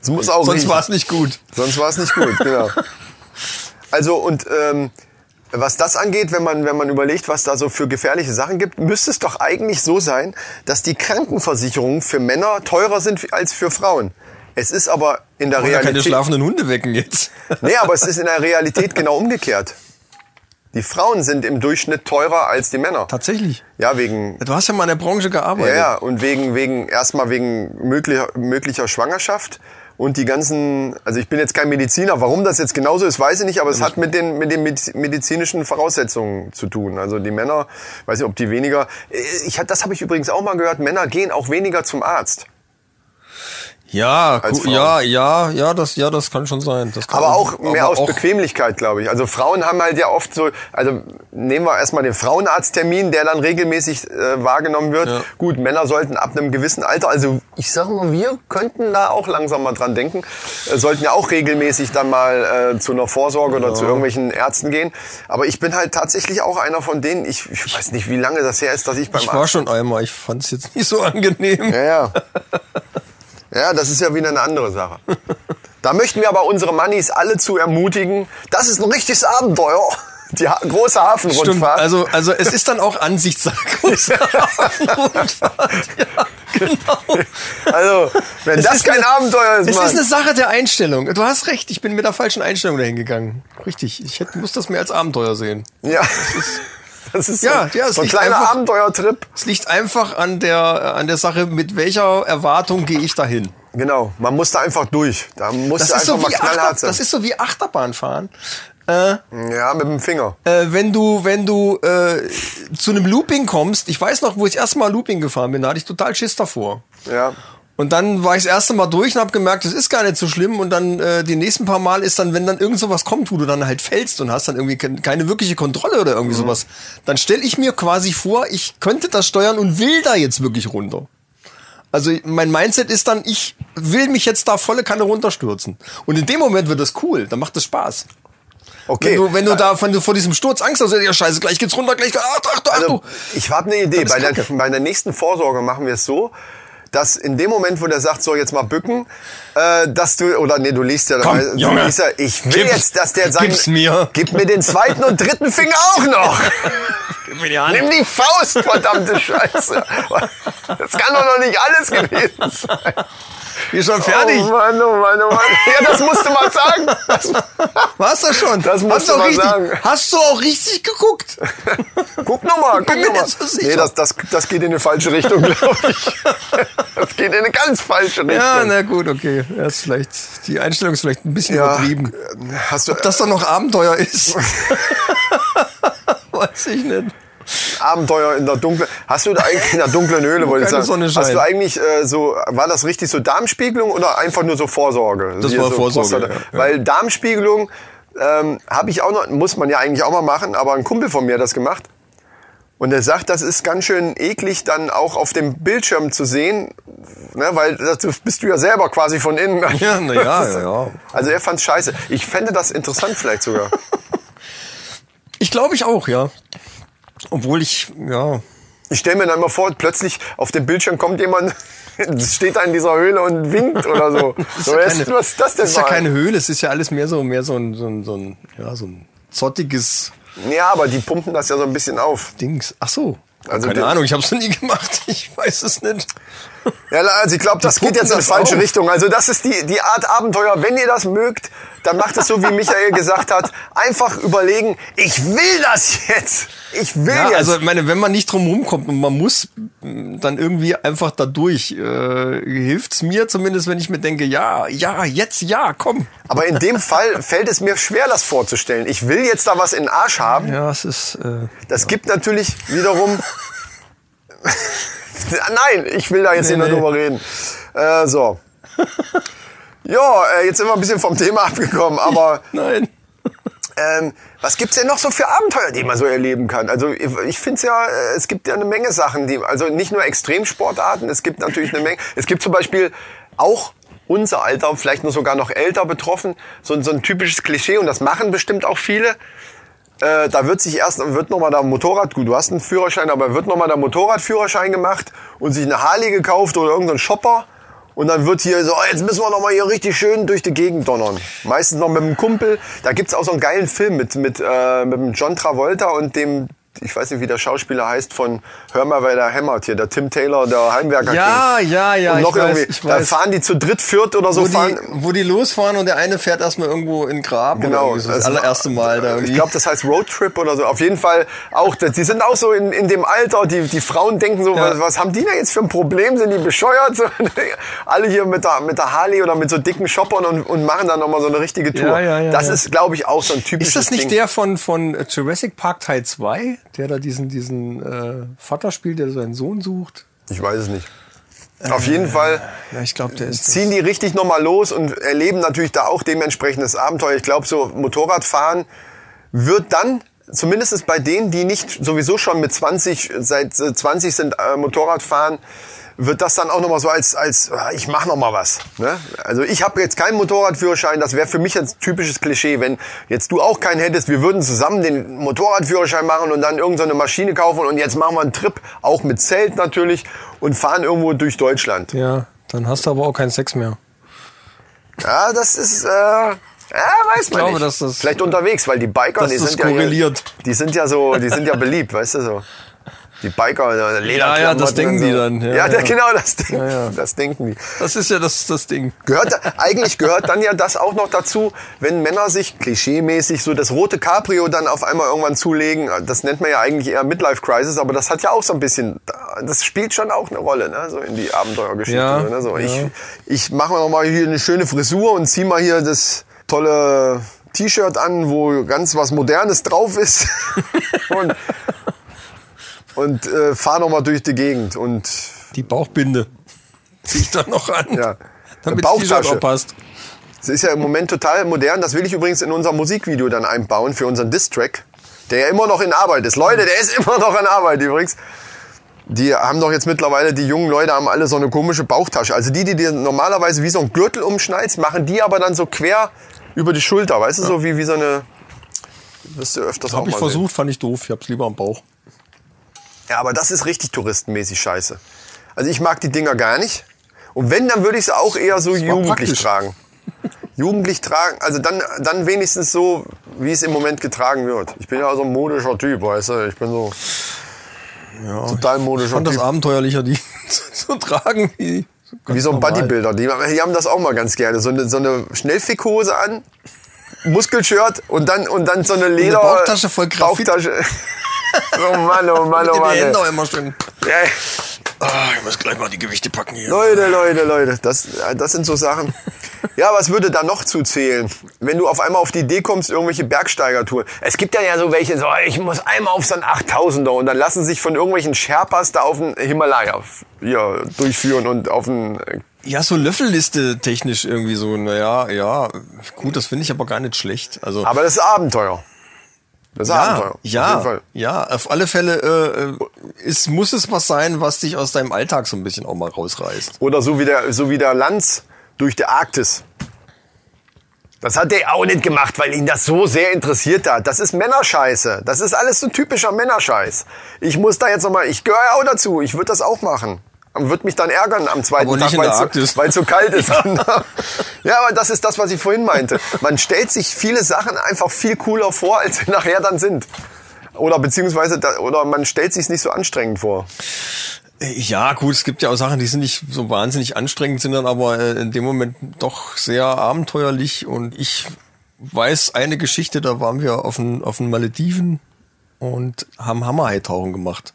Es muss auch Sonst war es nicht gut. Sonst war es nicht gut, genau. Also und ähm, was das angeht, wenn man wenn man überlegt, was da so für gefährliche Sachen gibt, müsste es doch eigentlich so sein, dass die Krankenversicherungen für Männer teurer sind als für Frauen. Es ist aber in der Man kann keine Realität schlafenden Hunde wecken jetzt. Nee, aber es ist in der Realität genau umgekehrt. Die Frauen sind im Durchschnitt teurer als die Männer. Tatsächlich. Ja, wegen Du hast ja mal in der Branche gearbeitet. ja, ja, und wegen, wegen, erstmal wegen möglicher, möglicher Schwangerschaft und die ganzen, also ich bin jetzt kein Mediziner, warum das jetzt genauso ist, weiß ich nicht, aber es hat mit den, mit den mediz- medizinischen Voraussetzungen zu tun. Also die Männer, weiß nicht, ob die weniger, ich, hab- das habe ich übrigens auch mal gehört, Männer gehen auch weniger zum Arzt. Ja, ja, ja, ja, das, ja, das kann schon sein. Kann Aber auch mehr aber aus auch- Bequemlichkeit, glaube ich. Also Frauen haben halt ja oft so, also nehmen wir erstmal den Frauenarzttermin, der dann regelmäßig äh, wahrgenommen wird. Ja. Gut, Männer sollten ab einem gewissen Alter, also ich sage mal, wir könnten da auch langsam mal dran denken, äh, sollten ja auch regelmäßig dann mal äh, zu einer Vorsorge oder zu irgendwelchen Ärzten gehen. Aber ich bin halt tatsächlich auch einer von denen, ich, ich weiß nicht, wie lange das her ist, dass ich beim Ich war schon einmal, ich fand es jetzt nicht so angenehm. ja, ja. Ja, das ist ja wieder eine andere Sache. Da möchten wir aber unsere Mannis alle zu ermutigen. Das ist ein richtiges Abenteuer. Die ha große Stimmt, Hafenrundfahrt. also, also es ist dann auch Ansichtssache. ja, genau. Also, wenn Es das kein eine- Abenteuer ist, Es Mann. ist eine Sache der Einstellung. Du hast recht, ich bin mit der falschen Einstellung dahin gegangen. Richtig, ich hätte, muss das mehr als Abenteuer sehen. ja. Das ist Ja, so, ja, so ein kleiner einfach- Abenteuertrip. Es liegt einfach an der, an der Sache, mit welcher Erwartung gehe ich dahin. Genau, man muss da einfach durch. Da muss Das da ist, einfach so wie Achter, das ist so wie Achterbahnfahren. ja, mit dem Finger. Äh, wenn du, wenn du äh, zu einem Looping kommst, ich weiß noch, wo ich das erste Mal Looping gefahren bin, da hatte ich total Schiss davor. Ja. Und dann war ich das erste Mal durch und habe gemerkt, das ist gar nicht so schlimm. Und dann äh, die nächsten paar Mal ist dann, wenn dann irgend sowas kommt, wo du dann halt fällst und hast dann irgendwie ke- keine wirkliche Kontrolle oder irgendwie sowas, dann stelle ich mir quasi vor, ich könnte das steuern und will da jetzt wirklich runter. Also mein Mindset ist dann, ich will mich jetzt da volle Kanne runterstürzen. Und in dem Moment wird das cool, dann macht es Spaß. Okay. Wenn du, wenn du da, wenn du vor diesem Sturz Angst hast, ja scheiße, gleich geht's runter, gleich, ach, ach, ach, Also, du. ich habe eine Idee. Das Bei der, bei der nächsten Vorsorge machen wir es so, dass in dem Moment, wo der sagt, so jetzt mal bücken, äh, dass du, oder nee, du liest ja, Komm, dabei, du Junge, liest ja ich will gib's- jetzt, dass der sagt, mir. gib mir den zweiten und dritten Finger auch noch. Gib mir die Hand. Nimm die Faust, verdammte Scheiße. Das kann doch noch nicht alles gewesen sein. Wir schon fertig. Oh Mann, oh Mann, oh Mann. Ja, das musst du mal sagen. Das, Warst du schon? Das musst hast du auch mal richtig, sagen. Hast du auch richtig geguckt? guck nochmal, guck nochmal. so. Nee, das, das, das geht in eine falsche Richtung, glaube ich. Das geht in eine ganz falsche Richtung. Ja, na gut, okay. Er ist vielleicht, die Einstellung ist vielleicht ein bisschen Ja, übertrieben. Hast du Ob das dann noch Abenteuer ist? Weiß ich nicht. Abenteuer in der dunklen, hast du da eigentlich in der dunklen Höhle, wollte ich sagen, Sonne hast du eigentlich äh, so, war das richtig so Darmspiegelung oder einfach nur so Vorsorge? Das Hier war so Vorsorge, ja. Weil Darmspiegelung ähm, habe ich auch noch, muss man ja eigentlich auch mal machen, aber ein Kumpel von mir hat das gemacht. Und er sagt, das ist ganz schön eklig, dann auch auf dem Bildschirm zu sehen, ne, weil das bist du ja selber quasi von innen. Ja, na ja, ja, ja. Also er fand's scheiße. Ich fände das interessant vielleicht sogar. Ich glaube ich auch, ja. Obwohl ich, ja. Ich stelle mir dann immer vor, plötzlich auf dem Bildschirm kommt jemand, steht da in dieser Höhle und winkt oder so. Das so ja was, keine- was ist das denn? Das ist ja mal? keine Höhle, es ist ja alles mehr so, mehr so ein, so ein, so ein, ja, so ein zottiges Ja, aber die pumpen das ja so ein bisschen auf. Dings. Ach so. Also Keine Ahnung, ich habe es noch nie gemacht. Ich weiß es nicht. Ja, also ich glaube, das geht jetzt in die falsche auf. Richtung. Also das ist die, die Art Abenteuer. Wenn ihr das mögt, dann macht es so, wie Michael gesagt hat. Einfach überlegen, ich will das jetzt. Ich will Ja, jetzt. also ich meine, wenn man nicht drum rumkommt und man muss mh, dann irgendwie einfach dadurch, äh, hilft's mir zumindest, wenn ich mir denke, ja, ja, jetzt ja, komm. aber in dem Fall fällt es mir schwer, das vorzustellen. Ich will jetzt da was in den Arsch haben. Ja, es ist, äh, Das gibt natürlich wiederum. Nein, ich will da jetzt Nee, nicht mehr nee. drüber reden. Äh, so. Ja, äh, jetzt sind wir ein bisschen vom Thema abgekommen, aber nein. ähm, was gibt's denn noch so für Abenteuer, die man so erleben kann? Also ich, ich finde es ja, äh, es gibt ja eine Menge Sachen, die, also nicht nur Extremsportarten, es gibt natürlich eine Menge. Es gibt zum Beispiel auch unser Alter, vielleicht nur sogar noch älter betroffen, so, so ein typisches Klischee und das machen bestimmt auch viele. Äh, da wird sich erst wird noch mal der Motorrad, gut, du hast einen Führerschein, aber wird noch mal der Motorradführerschein gemacht und sich eine Harley gekauft oder irgendein Shopper und dann wird hier so, jetzt müssen wir noch mal hier richtig schön durch die Gegend donnern. Meistens noch mit einem Kumpel. Da gibt's auch so einen geilen Film mit mit äh, mit dem John Travolta und dem ich weiß nicht, wie der Schauspieler heißt von Hör mal, wer da hämmert hier, der Tim Taylor, der Heimwerker Ja, King. ja, ja, Und noch ich weiß, irgendwie, ich da weiß. fahren die zu dritt, viert oder so Wo fahren. die, wo die losfahren und der eine fährt erstmal irgendwo in den Graben Genau, so das also, allererste Mal da irgendwie. Ich glaube, das heißt Roadtrip oder so. Auf jeden Fall auch, die sind auch so in, in dem Alter, die, die Frauen denken so, Ja. was, was haben die da jetzt für ein Problem? Sind die bescheuert? So, alle hier mit der, mit der Harley oder mit so dicken Shoppern und, und machen dann nochmal so eine richtige Tour. Ja, ja, ja, das ist, glaube ich, auch so ein typisches ist das nicht Ding. der von, von Jurassic Park Teil 2, der da diesen, diesen äh, Vater spielt, der seinen Sohn sucht? Ich weiß es nicht. Auf jeden Fall Ja, ich glaube, der ist das. ziehen die richtig nochmal los und erleben natürlich da auch dementsprechendes Abenteuer. Ich glaube, so Motorradfahren wird dann, zumindest bei denen, die nicht sowieso schon mit 20, seit äh, 20 sind äh, Motorradfahren, wird das dann auch nochmal so als, als ah, ich mache nochmal was. Ne? Also ich habe jetzt keinen Motorradführerschein, das wäre für mich ein typisches Klischee. Wenn jetzt du auch keinen hättest, wir würden zusammen den Motorradführerschein machen und dann irgendeine Maschine kaufen und jetzt machen wir einen Trip, auch mit Zelt natürlich, und fahren irgendwo durch Deutschland. Ja, dann hast du aber auch keinen Sex mehr. Ja, das ist, äh, ja, weiß man glaube, nicht. dass das- Vielleicht unterwegs, weil die Biker, die sind ja, die sind ja so, die sind ja beliebt, weißt du so. Die Biker, der Leder. Ja, ja, das denken die dann. Ja, Ja, ja, ja. genau, das, denken, das denken die. Das ist ja das, das Ding. Gehört, eigentlich gehört dann ja das auch noch dazu, wenn Männer sich klischeemäßig so das rote Cabrio dann auf einmal irgendwann zulegen. Das nennt man ja eigentlich eher Midlife Crisis, aber das hat ja auch so ein bisschen, das spielt schon auch eine Rolle, ne? so in die Abenteuergeschichte. Ja, ne? so, ja. Ich, ich mache mir noch mal hier eine schöne Frisur und zieh mal hier das tolle T-Shirt an, wo ganz was Modernes drauf ist und, und äh, fahr noch mal durch die Gegend und Die Bauchbinde zieh ich dann noch an. ja. Damit das T-Shirt Bauchtasche. auch passt. Das ist ja im Moment total modern. Das will ich übrigens in unser Musikvideo dann einbauen für unseren Diss-Track, der ja immer noch in Arbeit ist. Leute, der ist immer noch in Arbeit übrigens. Die haben doch jetzt mittlerweile, die jungen Leute haben alle so eine komische Bauchtasche. Also die, die dir normalerweise wie so ein Gürtel umschneidest, machen die aber dann so quer über die Schulter. Weißt du, so wie, wie so eine... Wirst du öfters auch Habe ich versucht, fand ich doof. Ich hab's lieber am Bauch. Ja, aber das ist richtig touristenmäßig scheiße. Also ich mag die Dinger gar nicht. Und wenn, dann würde ich sie auch eher so jugendlich praktisch. tragen. Jugendlich tragen, also dann, dann wenigstens so, wie es im Moment getragen wird. Ich bin ja so ein modischer Typ, weißt du. Ich bin so total Ich modischer fand das Typ. abenteuerlicher, die zu tragen. Wie, Wie so ein. Bodybuilder. Die, die haben das auch mal ganz gerne. So eine, so eine Schnellfickhose an, Muskelshirt und dann, und dann so eine Leder... Bauchtasche voll Graphit. Bauchtasche. Oh Mann, oh Mann, oh Mann. auch immer schön. Ja. Ah, ich muss gleich mal die Gewichte packen hier. Leute, Leute, Leute, das, das sind so Sachen. Ja, was würde da noch zuzählen? Wenn du auf einmal auf die Idee kommst, irgendwelche Bergsteigertouren. Es gibt ja ja so welche, so, ich muss einmal auf so einen 8000er und dann lassen sich von irgendwelchen Sherpas da auf den Himalaya hier durchführen und auf den, Ja, so Löffelliste technisch irgendwie so, naja, ja, gut, das finde ich aber gar nicht schlecht. Also, aber das ist Abenteuer. Das ist ja, Abenteuer. Auf jeden ja, Fall. ja, auf alle Fälle äh, äh, ist, muss es was sein, was dich aus deinem Alltag so ein bisschen auch mal rausreißt. Oder so wie der, so wie der Lanz durch die Arktis. Das hat der auch nicht gemacht, weil ihn das so sehr interessiert hat. Das ist Männerscheiße. Das ist alles so typischer Männerscheiß. Ich muss da jetzt nochmal, ich gehöre ja auch dazu. Ich würde das auch machen. Würde mich dann ärgern am zweiten Aber Tag, weil es so, so kalt ist. ja, aber das ist das, was ich vorhin meinte. Man stellt sich viele Sachen einfach viel cooler vor, als sie nachher dann sind. Oder beziehungsweise, oder man stellt sich nicht so anstrengend vor. Ja, gut, es gibt ja auch Sachen, die sind nicht so wahnsinnig anstrengend, sind dann aber äh, in dem Moment doch sehr abenteuerlich. Und ich weiß eine Geschichte, da waren wir auf den, auf den Malediven und haben Hammerhai-Tauchen gemacht.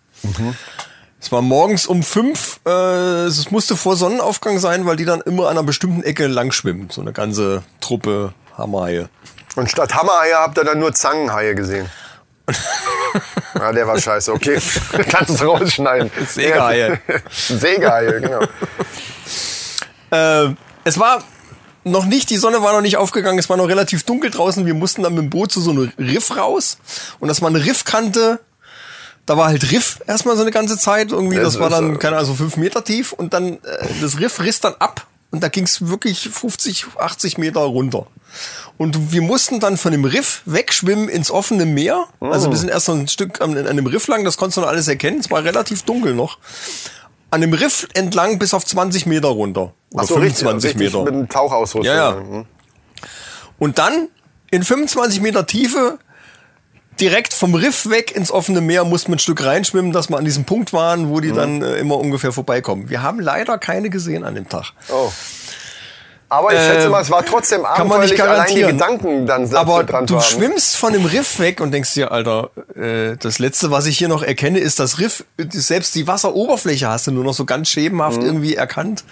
Es war morgens um fünf, äh, es musste vor Sonnenaufgang sein, weil die dann immer an einer bestimmten Ecke lang schwimmen. So eine ganze Truppe Hammerhaie. Und statt Hammerhaie habt ihr dann nur Zangenhaie gesehen. ja, der war scheiße. Okay, kannst du rausschneiden. Sägehaie. Sägehaie, genau. Äh, es war noch nicht, die Sonne war noch nicht aufgegangen, es war noch relativ dunkel draußen. Wir mussten dann mit dem Boot zu so einem Riff raus. Und das war eine Riffkante. Da war halt Riff erstmal so eine ganze Zeit. Irgendwie, Das das war dann, äh, keine Ahnung, so fünf Meter tief. Und dann, äh, das Riff riss dann ab. Und da ging es wirklich 50, 80 Meter runter. Und wir mussten dann von dem Riff wegschwimmen ins offene Meer. Also wir sind erst so ein Stück an, an dem Riff lang, das konntest du noch alles erkennen. Es war relativ dunkel noch. An dem Riff entlang bis auf 20 Meter runter. Oder so, richtig, 25 richtig Meter. mit dem Tauchausrüstung. Ja, ja. Mhm. Und dann in 25 Meter Tiefe direkt vom Riff weg ins offene Meer mussten wir ein Stück reinschwimmen, dass wir an diesem Punkt waren, wo die Mhm. dann äh, immer ungefähr vorbeikommen. Wir haben leider keine gesehen an dem Tag. Oh. Aber ich Äh, schätze mal, es war trotzdem kann man nicht abenteuerlich, allein die garantieren. Gedanken dann Aber dran du haben. schwimmst von dem Riff weg und denkst dir, Alter, äh, das letzte, was ich hier noch erkenne, ist das Riff. Selbst die Wasseroberfläche hast du nur noch so ganz schemenhaft Mhm. irgendwie erkannt.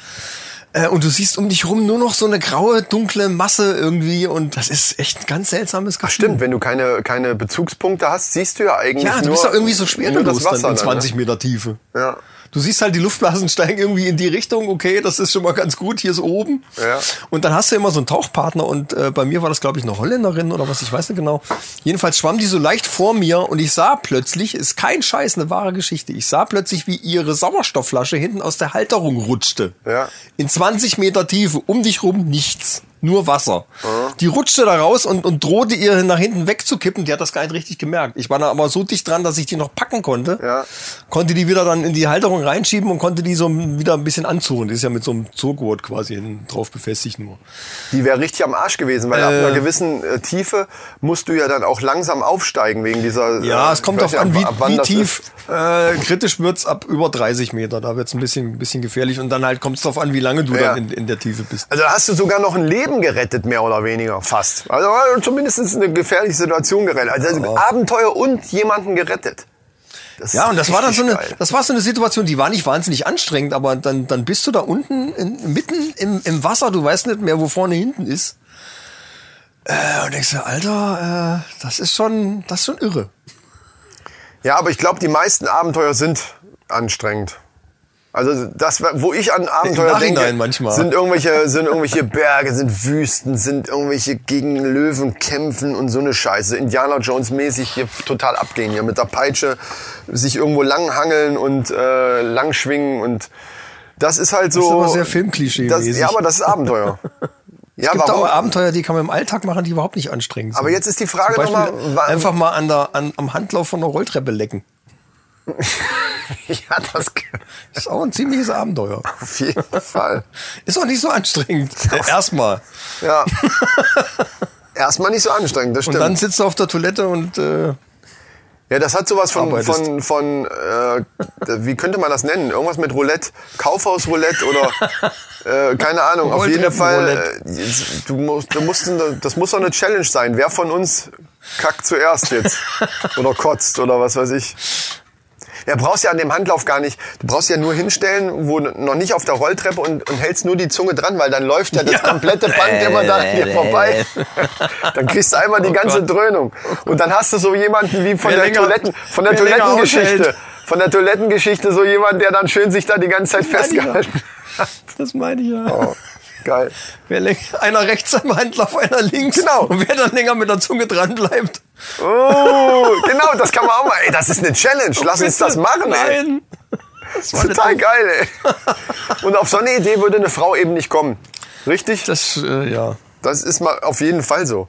Äh, und du siehst um dich rum nur noch so eine graue, dunkle Masse irgendwie. Und das ist echt ein ganz seltsames Gefühl. Stimmt, wenn du keine, keine Bezugspunkte hast, siehst du ja eigentlich Ja, du nur, bist ja irgendwie so nur schwerelos das Wasser dann in dann, 20 ne? Meter Tiefe. Ja. Du siehst halt, die Luftblasen steigen irgendwie in die Richtung, okay, das ist schon mal ganz gut, hier so oben. Ja. Und dann hast du immer so einen Tauchpartner und äh, bei mir war das, glaube ich, eine Holländerin oder was, ich weiß nicht genau. Jedenfalls schwamm die so leicht vor mir und ich sah plötzlich, ist kein Scheiß, eine wahre Geschichte, ich sah plötzlich, wie ihre Sauerstoffflasche hinten aus der Halterung rutschte. Ja. In 20 Meter Tiefe, um dich rum nichts. Nur Wasser. Die rutschte da raus und, und drohte ihr nach hinten wegzukippen. Die hat das gar nicht richtig gemerkt. Ich war da aber so dicht dran, dass ich die noch packen konnte. Ja. Konnte die wieder dann in die Halterung reinschieben und konnte die so wieder ein bisschen anzuren. Die ist ja mit so einem Zurgurt quasi drauf befestigt nur. Die wäre richtig am Arsch gewesen, weil ab Äh. einer gewissen äh, Tiefe musst du ja dann auch langsam aufsteigen wegen dieser. Ja, äh, es kommt darauf an, wie, ab wie tief. Äh, kritisch wird's ab über 30 Meter. Da wird's ein bisschen, bisschen gefährlich. Und dann halt kommt es darauf an, wie lange du Ja. dann in, in der Tiefe bist. Also hast du sogar noch ein Leben gerettet, mehr oder weniger, fast. Also äh, zumindest eine gefährliche Situation gerettet. Also Abenteuer und jemanden gerettet. Das Ja, und das war dann so eine, geil. das war so eine Situation, die war nicht wahnsinnig anstrengend, aber dann, dann bist du da unten, in, mitten im, im Wasser, du weißt nicht mehr, wo vorne hinten ist. Äh, und denkst du, Alter, äh, das ist schon, das ist schon irre. Ja, aber ich glaube, die meisten Abenteuer sind anstrengend. Also das, wo ich an Abenteuer denke, manchmal. sind irgendwelche, sind irgendwelche Berge, sind Wüsten, sind irgendwelche gegen Löwen kämpfen und so eine Scheiße. Indiana Jones mäßig hier total abgehen hier mit der Peitsche, sich irgendwo langhangeln und äh, langschwingen und das ist halt so. Das ist aber sehr Filmklischee-mäßig. das- Ja, aber das ist Abenteuer. ja, Es gibt warum? auch Abenteuer, die kann man im Alltag machen, die überhaupt nicht anstrengend sind. Aber jetzt ist die Frage nochmal, einfach mal an der, an, am Handlauf von der Rolltreppe lecken. ja, das Ist auch ein ziemliches Abenteuer. auf jeden Fall. Ist auch nicht so anstrengend. Erstmal. Ja. Erstmal nicht so anstrengend, das Und stimmt. dann sitzt du auf der Toilette und äh, Ja, das hat sowas von, Arbeitest. von, von äh, wie könnte man das nennen? Irgendwas mit Roulette, Kaufhausroulette oder äh, keine Ahnung. Auf jeden Fall, äh, du musst, du musst, das muss doch eine Challenge sein. Wer von uns kackt zuerst jetzt oder kotzt oder was weiß ich. Ja, brauchst ja an dem Handlauf gar nicht. Du brauchst ja nur hinstellen, wo noch nicht auf der Rolltreppe und, und hältst nur die Zunge dran, weil dann läuft ja das komplette Band immer da hier vorbei. dann kriegst du einmal die ganze Gott. Dröhnung. Und dann hast du so jemanden wie von Wer der länger- Toiletten, von der Toilettengeschichte. Von der Toilettengeschichte so jemand, der dann schön sich da die ganze Zeit ja. festgehalten hat. das meine ich ja. Oh, geil. Wer läng- einer rechts am Handlauf, einer links. Genau. Und wer dann länger mit der Zunge dran bleibt. Oh, genau, das kann man auch mal. Ey, das ist eine Challenge. Lass uns das machen, ey. Nein. Das war Total geil, ey. Und auf so eine Idee würde eine Frau eben nicht kommen. Richtig? Das, äh, ja. Das ist mal auf jeden Fall so.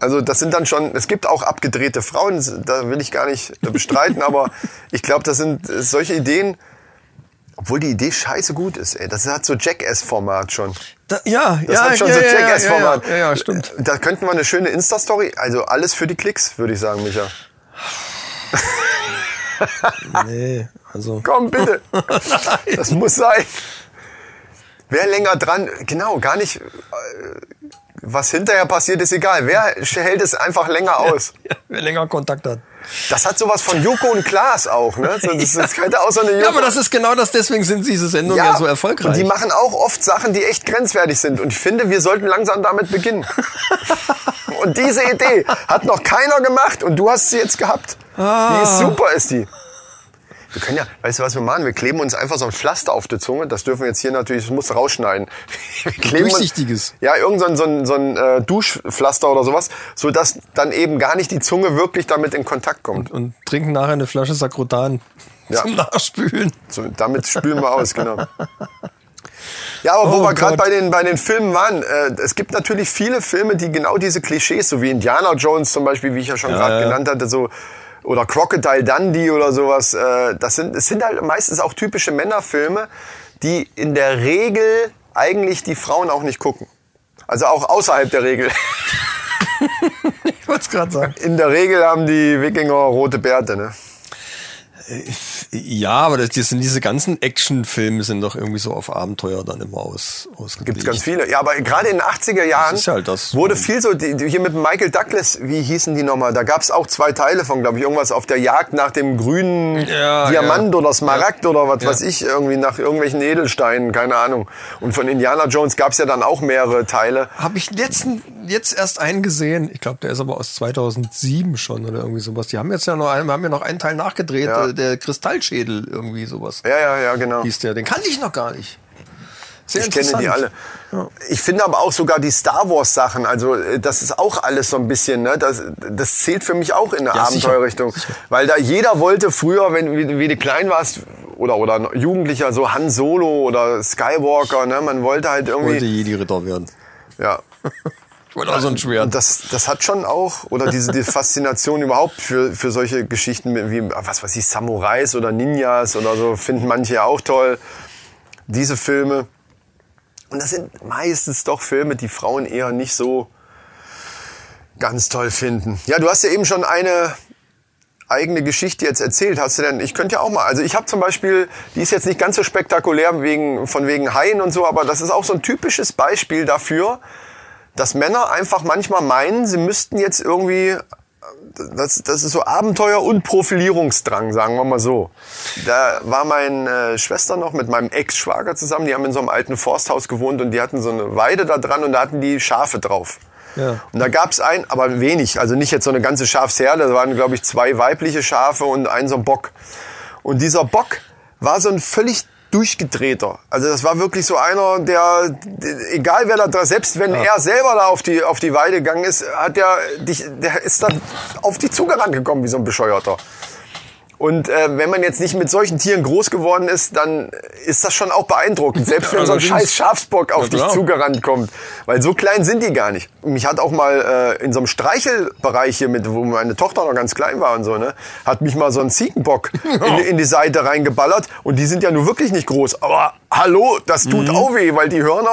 Also das sind dann schon, es gibt auch abgedrehte Frauen, da will ich gar nicht bestreiten, aber ich glaube, das sind äh, solche Ideen, obwohl die Idee scheiße gut ist, ey. Das hat so Jackass-Format schon. Da, ja, Das ja, hat schon ja, so ja, ja. Ja, ja, ja, stimmt. Da könnten wir eine schöne Insta-Story, also alles für die Klicks, würde ich sagen, Micha. Nee, also. Komm, bitte. Das muss sein. Wer länger dran, genau, gar nicht, äh, was hinterher passiert, ist egal. Wer hält es einfach länger aus? Wer länger Kontakt hat. Das hat sowas von Joko und Klaas auch, ne? Das, das könnte auch so eine Joko. Ja, aber das ist genau das, deswegen sind diese Sendungen ja, so erfolgreich. Und die machen auch oft Sachen, die echt grenzwertig sind. Und ich finde, wir sollten langsam damit beginnen. und diese Idee hat noch keiner gemacht und du hast sie jetzt gehabt. Die Ah. ist super, ist die. Wir können ja, weißt du, was wir machen? Wir kleben uns einfach so ein Pflaster auf die Zunge. Das dürfen wir jetzt hier natürlich, das muss rausschneiden. Wir kleben uns- Durchsichtiges. Ja, irgend so ein, so ein, so ein äh, Duschpflaster oder sowas, so dass dann eben gar nicht die Zunge wirklich damit in Kontakt kommt. und trinken nachher eine Flasche Sakrotan Ja. zum Nachspülen. So, damit spülen wir aus, genau. Ja, aber wo Oh wir gerade bei den, bei den Filmen waren, äh, es gibt natürlich viele Filme, die genau diese Klischees, so wie Indiana Jones zum Beispiel, wie ich ja schon gerade ja. genannt hatte, so oder Crocodile Dundee oder sowas, äh, das sind, es sind halt meistens auch typische Männerfilme, die in der Regel eigentlich die Frauen auch nicht gucken. Also auch außerhalb der Regel. Ich wollte es gerade sagen. In der Regel haben die Wikinger rote Bärte, ne? Ja, aber das, das sind diese ganzen Actionfilme sind doch irgendwie so auf Abenteuer dann immer aus, ausgelegt. Gibt's ganz viele. Ja, aber gerade in den 80er Jahren halt das. wurde viel so, die, die, hier mit Michael Douglas, wie hießen die nochmal? Da gab's auch zwei Teile von, glaube ich, irgendwas auf der Jagd nach dem grünen Ja, Diamant ja. oder Smaragd oder was Ja. weiß ich, irgendwie nach irgendwelchen Edelsteinen, keine Ahnung. Und von Indiana Jones gab's ja dann auch mehrere Teile. Habe ich letzten, jetzt erst einen gesehen. Ich glaube, der ist aber aus 2007 schon oder irgendwie sowas. Die haben jetzt ja noch einen, haben ja noch einen Teil nachgedreht, Ja. äh, der Kristallschädel irgendwie sowas. Ja, ja, ja, genau. Hieß der. Den kannte ich noch gar nicht. Sehr Ich kenne die alle. Ich finde aber auch sogar die Star Wars Sachen, also äh, das ist auch alles so ein bisschen, ne? das, das zählt für mich auch in eine Ja. Abenteuerrichtung. Weil da jeder wollte früher, wenn wie, wie du klein warst oder, oder Jugendlicher, so Han Solo oder Skywalker, ne? man wollte halt irgendwie... Wollte Jedi-Ritter werden. Ja. Auch so ein Schwert. Und das, das hat schon auch, oder diese die Faszination überhaupt für, für solche Geschichten wie, was weiß ich, Samurais oder Ninjas oder so, finden manche ja auch toll. Diese Filme. Und das sind meistens doch Filme, die Frauen eher nicht so ganz toll finden. Ja, du hast ja eben schon eine eigene Geschichte jetzt erzählt. Hast du denn, ich könnte ja auch mal, also ich habe zum Beispiel, die ist jetzt nicht ganz so spektakulär wegen, von wegen Haien und so, aber das ist auch so ein typisches Beispiel dafür, dass Männer einfach manchmal meinen, sie müssten jetzt irgendwie, das, das ist so Abenteuer und Profilierungsdrang, sagen wir mal so. Da war meine äh, Schwester noch mit meinem Ex-Schwager zusammen, die haben in so einem alten Forsthaus gewohnt und die hatten so eine Weide da dran und da hatten die Schafe drauf. Ja. Und da gab's ein, aber wenig, also nicht jetzt so eine ganze Schafsherde, da waren glaube ich zwei weibliche Schafe und ein so ein Bock. Und dieser Bock war so ein völlig durchgedrehter. Also das war wirklich so einer, der, egal wer da selbst wenn er selber da auf die, auf die Weide gegangen ist, hat der, dich, der ist dann auf die zugerannt gekommen wie so ein Bescheuerter. Und äh, wenn man jetzt nicht mit solchen Tieren groß geworden ist, dann ist das schon auch beeindruckend. Selbst wenn so ein scheiß Schafsbock auf Ja, dich zugerannt kommt. Weil so klein sind die gar nicht. Mich hat auch mal äh, in so einem Streichelbereich hier mit, wo meine Tochter noch ganz klein war und so, ne, hat mich mal so ein Ziegenbock in, in die Seite reingeballert. Und die sind ja nur wirklich nicht groß. Aber hallo, das tut Mhm. auch weh, weil die Hörner,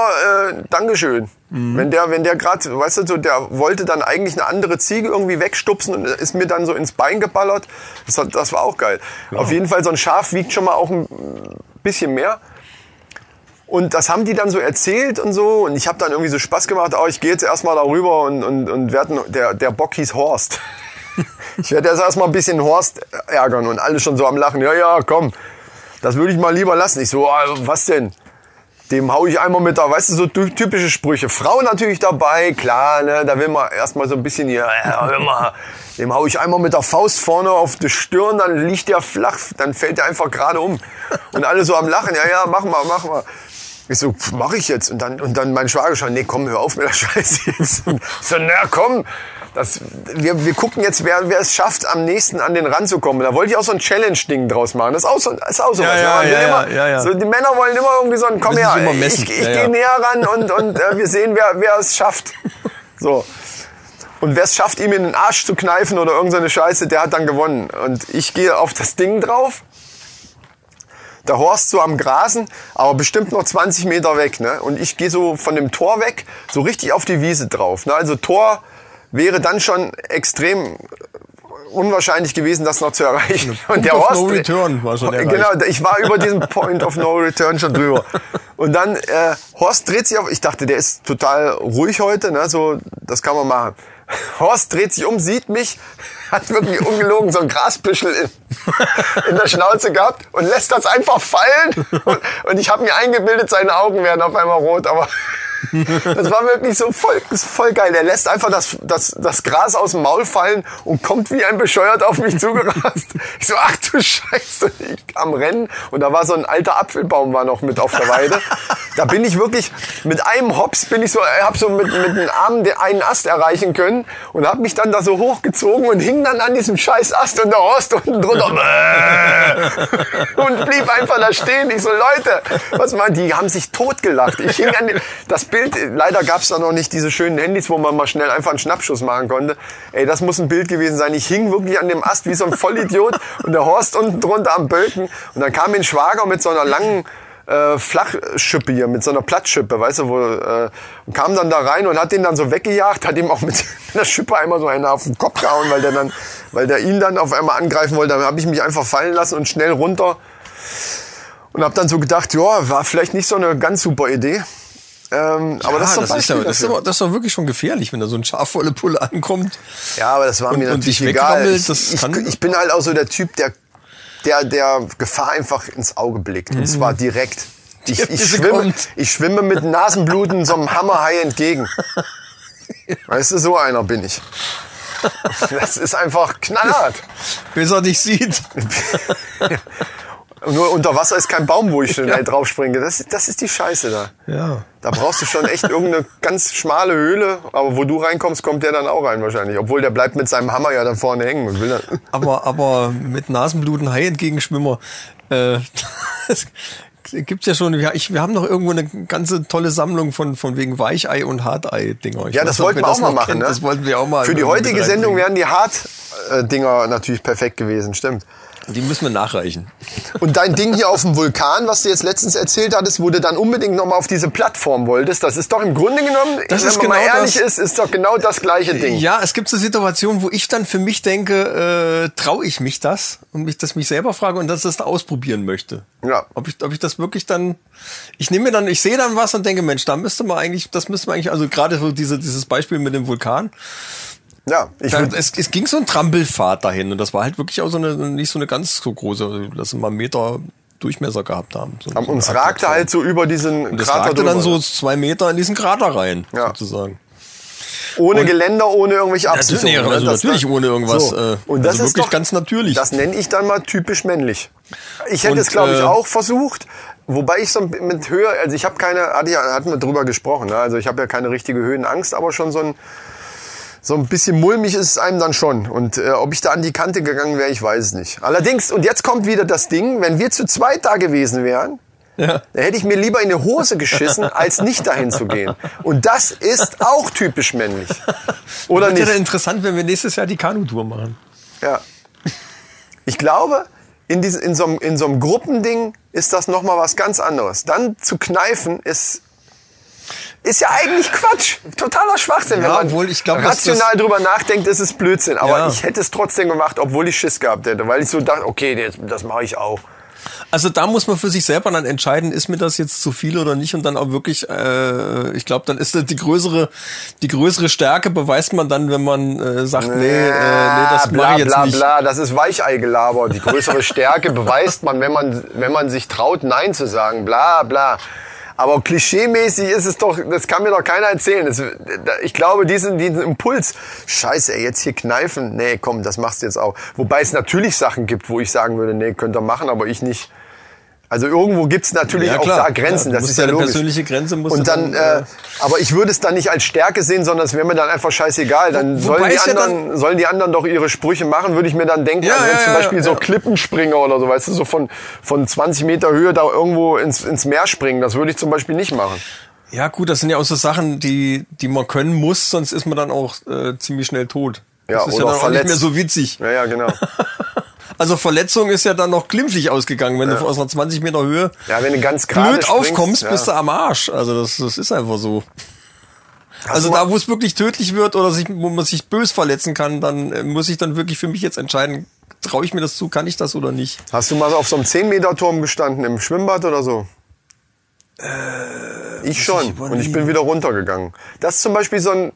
äh, Dankeschön. Wenn der, wenn der gerade, weißt du, so, der wollte dann eigentlich eine andere Ziege irgendwie wegstupsen und ist mir dann so ins Bein geballert. Das, hat, das war auch geil. Auf jeden Fall, so ein Schaf wiegt schon mal auch ein bisschen mehr. Und das haben die dann so erzählt und so. Und ich habe dann irgendwie so Spaß gemacht, oh, ich gehe jetzt erstmal darüber und, und, und werden, der, der Bock hieß Horst. Ich werde jetzt erstmal ein bisschen Horst ärgern und alle schon so am Lachen. Ja, ja, komm, das würde ich mal lieber lassen. Ich so, ah, was denn? Dem hau ich einmal mit da, weißt du, so ty- typische Sprüche. Frau natürlich dabei, klar, ne, da will man erstmal so ein bisschen hier, ja, hör mal, dem hau ich einmal mit der Faust vorne auf die Stirn, dann liegt der flach, dann fällt der einfach gerade um. Und alle so am Lachen, ja, ja, mach mal, mach mal. Ich so, mach ich jetzt. Und dann, und dann mein Schwager schon, nee, komm, hör auf mit der Scheiße jetzt. So, na komm, das, wir, wir gucken jetzt, wer, wer es schafft, am nächsten an den Rand zu kommen. Da wollte ich auch so ein Challenge-Ding draus machen. Das ist auch so, ist auch so Ja, was. ja, ja, immer, ja, ja. So, die Männer wollen immer irgendwie so ein, komm her, ich, ich Ja, gehe näher ran und, und äh, wir sehen, wer, wer es schafft. So. Und wer es schafft, ihm in den Arsch zu kneifen oder irgendeine Scheiße, der hat dann gewonnen. Und ich gehe auf das Ding drauf. Der Horst so am Grasen, aber bestimmt noch 20 Meter weg. Ne? Und ich gehe so von dem Tor weg, so richtig auf die Wiese drauf. Ne? Also Tor wäre dann schon extrem unwahrscheinlich gewesen, das noch zu erreichen. Und der of Horst, no return war schon erreicht. Genau, ich war über diesen Point of no return schon drüber. Und dann äh, Horst dreht sich auf. Ich dachte, der ist total ruhig heute, ne? So, das kann man machen. Horst dreht sich um, sieht mich, hat wirklich ungelogen so ein Grasbüschel in, in der Schnauze gehabt und lässt das einfach fallen. Und, und ich habe mir eingebildet, seine Augen werden auf einmal rot, aber das war wirklich so voll, voll geil. Der lässt einfach das, das, das Gras aus dem Maul fallen und kommt wie ein Bescheuert auf mich zugerast. Ich so, ach du Scheiße, ich am Rennen. Und da war so ein alter Apfelbaum war noch mit auf der Weide. Da bin ich wirklich, mit einem Hops bin ich so, hab so mit, mit den Armen einen Ast erreichen können und hab mich dann da so hochgezogen und hing dann an diesem scheiß Ast und der Horst unten drunter. und blieb einfach da stehen. Ich so, Leute, was meint, die haben sich totgelacht. Ich hing an den, das Bild, leider gab's da noch nicht diese schönen Handys, wo man mal schnell einfach einen Schnappschuss machen konnte. Ey, das muss ein Bild gewesen sein. Ich hing wirklich an dem Ast wie so ein Vollidiot und der Horst unten drunter am Bölken. Und dann kam mein Schwager mit so einer langen äh, Flachschippe hier, mit so einer Plattschippe, weißt du, wo, äh, und kam dann da rein und hat den dann so weggejagt, hat ihm auch mit einer Schippe einmal so einen auf den Kopf gehauen, weil der dann, weil der ihn dann auf einmal angreifen wollte. Dann habe ich mich einfach fallen lassen und schnell runter und habe dann so gedacht, ja, war vielleicht nicht so eine ganz super Idee. Ähm, aber das ist ein das, ist ja, das, ist aber, das ist doch wirklich schon gefährlich, wenn da so ein Schaf volle Pulle ankommt. Ja, aber das war Und- mir und natürlich dich egal. Ich, ich, ich bin halt auch so der Typ, der, der, der Gefahr einfach ins Auge blickt. Und zwar direkt. Ich, Ja, ich, schwimme, ich schwimme mit Nasenbluten so einem Hammerhai entgegen. Weißt du, so einer bin ich. Das ist einfach knallhart. Bis er dich sieht. Nur unter Wasser ist kein Baum, wo ich schnell drauf springe. Das, das ist die Scheiße da. Ja. Da brauchst du schon echt irgendeine ganz schmale Höhle, aber wo du reinkommst, kommt der dann auch rein wahrscheinlich. Obwohl der bleibt mit seinem Hammer ja da vorne hängen und will dann. Aber, aber mit Nasenbluten Hai entgegenschwimmer, äh, gibt's ja schon, wir, ich, wir haben noch irgendwo eine ganze tolle Sammlung von, von wegen Weichei und Hartei-Dinger. Ja, das wollten wir auch mal machen. kennt. Ne? Das wollten wir auch mal. Für die heutige Sendung wären die Hart-Dinger natürlich perfekt gewesen, stimmt. Die müssen wir nachreichen. Und dein Ding hier auf dem Vulkan, was du jetzt letztens erzählt hattest, wo du dann unbedingt nochmal auf diese Plattform wolltest, das ist doch im Grunde genommen, Das wenn man mal genau ehrlich das- ist, ist doch genau das gleiche Ding. Ja, es gibt so Situationen, wo ich dann für mich denke, äh, traue ich mich das und mich das mich selber frage und dass ich das ausprobieren möchte. Ja. Ob ich, ob ich das wirklich dann, ich nehme mir dann, ich sehe dann was und denke, Mensch, da müsste man eigentlich, das müsste man eigentlich, also gerade so diese, dieses Beispiel mit dem Vulkan, Ja, ich da, es, es ging so ein Trampelpfad dahin und das war halt wirklich auch so eine, nicht so eine ganz so große, also, dass wir mal Meter Durchmesser gehabt haben. So, am- so uns ragte halt so über diesen und das Krater ragte dann so zwei Meter in diesen Krater rein, Ja. sozusagen. ohne Geländer, ohne irgendwelche Natürlich, Absicherungen. also ne? Das- natürlich ohne irgendwas, So. äh, Und das also ist wirklich doch, ganz natürlich. Das nenne ich dann mal typisch männlich. Ich hätte Und, es, glaube ich, äh, auch versucht. Wobei ich so mit Höhe, also ich habe keine, hatte ja- hatten wir drüber gesprochen, ne? also ich habe ja keine richtige Höhenangst, aber schon so ein, so ein bisschen mulmig ist es einem dann schon. Und äh, ob ich da an die Kante gegangen wäre, ich weiß es nicht. Allerdings, und jetzt kommt wieder das Ding, wenn wir zu zweit da gewesen wären, Ja. da hätte ich mir lieber in die Hose geschissen, als nicht dahin zu gehen. Und das ist auch typisch männlich. Oder dann nicht? interessant, wenn wir nächstes Jahr die Kanutour machen. Ja. Ich glaube, in, diesem, in, so einem, in so einem Gruppending ist das nochmal was ganz anderes. Dann zu kneifen ist, ist ja eigentlich Quatsch. Totaler Schwachsinn. Ja, wenn man obwohl ich glaub, rational drüber nachdenkt, ist es Blödsinn. Aber Ja. ich hätte es trotzdem gemacht, obwohl ich Schiss gehabt hätte. Weil ich so dachte, okay, das, das mache ich auch. Also da muss man für sich selber dann entscheiden, ist mir das jetzt zu viel oder nicht und dann auch wirklich, äh, ich glaube, dann ist das die größere, die größere Stärke beweist man dann, wenn man äh, sagt, nee, äh, nee, das bla, mache ich jetzt bla, nicht. bla, das ist Weicheigelaber. Die größere Stärke beweist man, wenn man, wenn man sich traut, Nein zu sagen. Bla, bla. Aber klischeemäßig ist es doch, das kann mir doch keiner erzählen. Das, ich glaube, diesen, diesen Impuls, scheiße, jetzt hier kneifen, nee, komm, das machst du jetzt auch. Wobei es natürlich Sachen gibt, wo ich sagen würde, nee, könnt ihr machen, aber ich nicht. Also irgendwo gibt's natürlich Ja, auch da Grenzen, Ja, das ist ja logisch. persönliche Grenze musst Und dann, dann, äh, aber ich würde es dann nicht als Stärke sehen, sondern es wäre mir dann einfach scheißegal. Dann Wo- sollen die, es ja anderen, sollen die anderen doch ihre Sprüche machen, würde ich mir dann denken, also wenn zum Beispiel so. Klippenspringer oder so, weißt du, so von, von 20 Meter Höhe da irgendwo ins, ins Meer springen, das würde ich zum Beispiel nicht machen. Ja gut, das sind ja auch so Sachen, die, die man können muss, sonst ist man dann auch äh, ziemlich schnell tot. Ja, das ist ja dann auch nicht mehr verletzt. so witzig. Ja, ja, genau. Also Verletzung ist ja dann noch glimpflich ausgegangen, wenn du aus einer 20 Meter Höhe Ja, wenn du ganz blöd springst, aufkommst, ja. bist du am Arsch. Also das, das ist einfach so. also da, wo es wirklich tödlich wird oder sich, wo man sich bös verletzen kann, dann äh, muss ich dann wirklich für mich jetzt entscheiden, traue ich mir das zu, kann ich das oder nicht. Hast du mal so auf so einem 10 Meter Turm gestanden, im Schwimmbad oder so? ich schon. Äh, ich und ich bin wieder runtergegangen. Das ist zum Beispiel so ein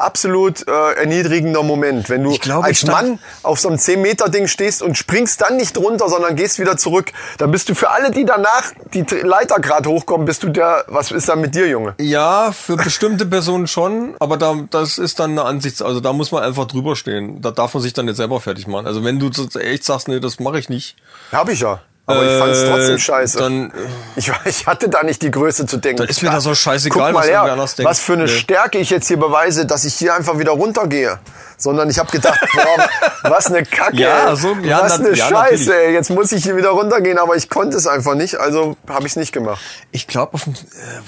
absolut äh, erniedrigender Moment, wenn du Ich glaube, als Mann auf so einem 10 Meter Ding stehst und springst dann nicht runter, sondern gehst wieder zurück. Dann bist du für alle, die danach die Leiter gerade hochkommen, bist du der, was ist da mit dir, Junge? Ja, für bestimmte Personen schon, aber da, das ist dann eine Ansicht, also da muss man einfach drüber stehen. Da darf man sich dann nicht selber fertig machen. Also wenn du so echt sagst, nee, das mache ich nicht. Hab ich ja. Aber ich fand's trotzdem Äh, scheiße. Dann, äh, Ich, ich hatte da nicht die Größe zu denken. Dann ist mir das auch scheißegal, was her, anders denkt. was für eine Nee. Stärke ich jetzt hier beweise, dass ich hier einfach wieder runtergehe. Sondern ich habe gedacht, boah, was eine Kacke, Ja, so- ja, was eine ja, Scheiße, natürlich. ey. Jetzt muss ich hier wieder runtergehen, aber ich konnte es einfach nicht, also habe ich es nicht gemacht. ich glaube, auf dem, äh,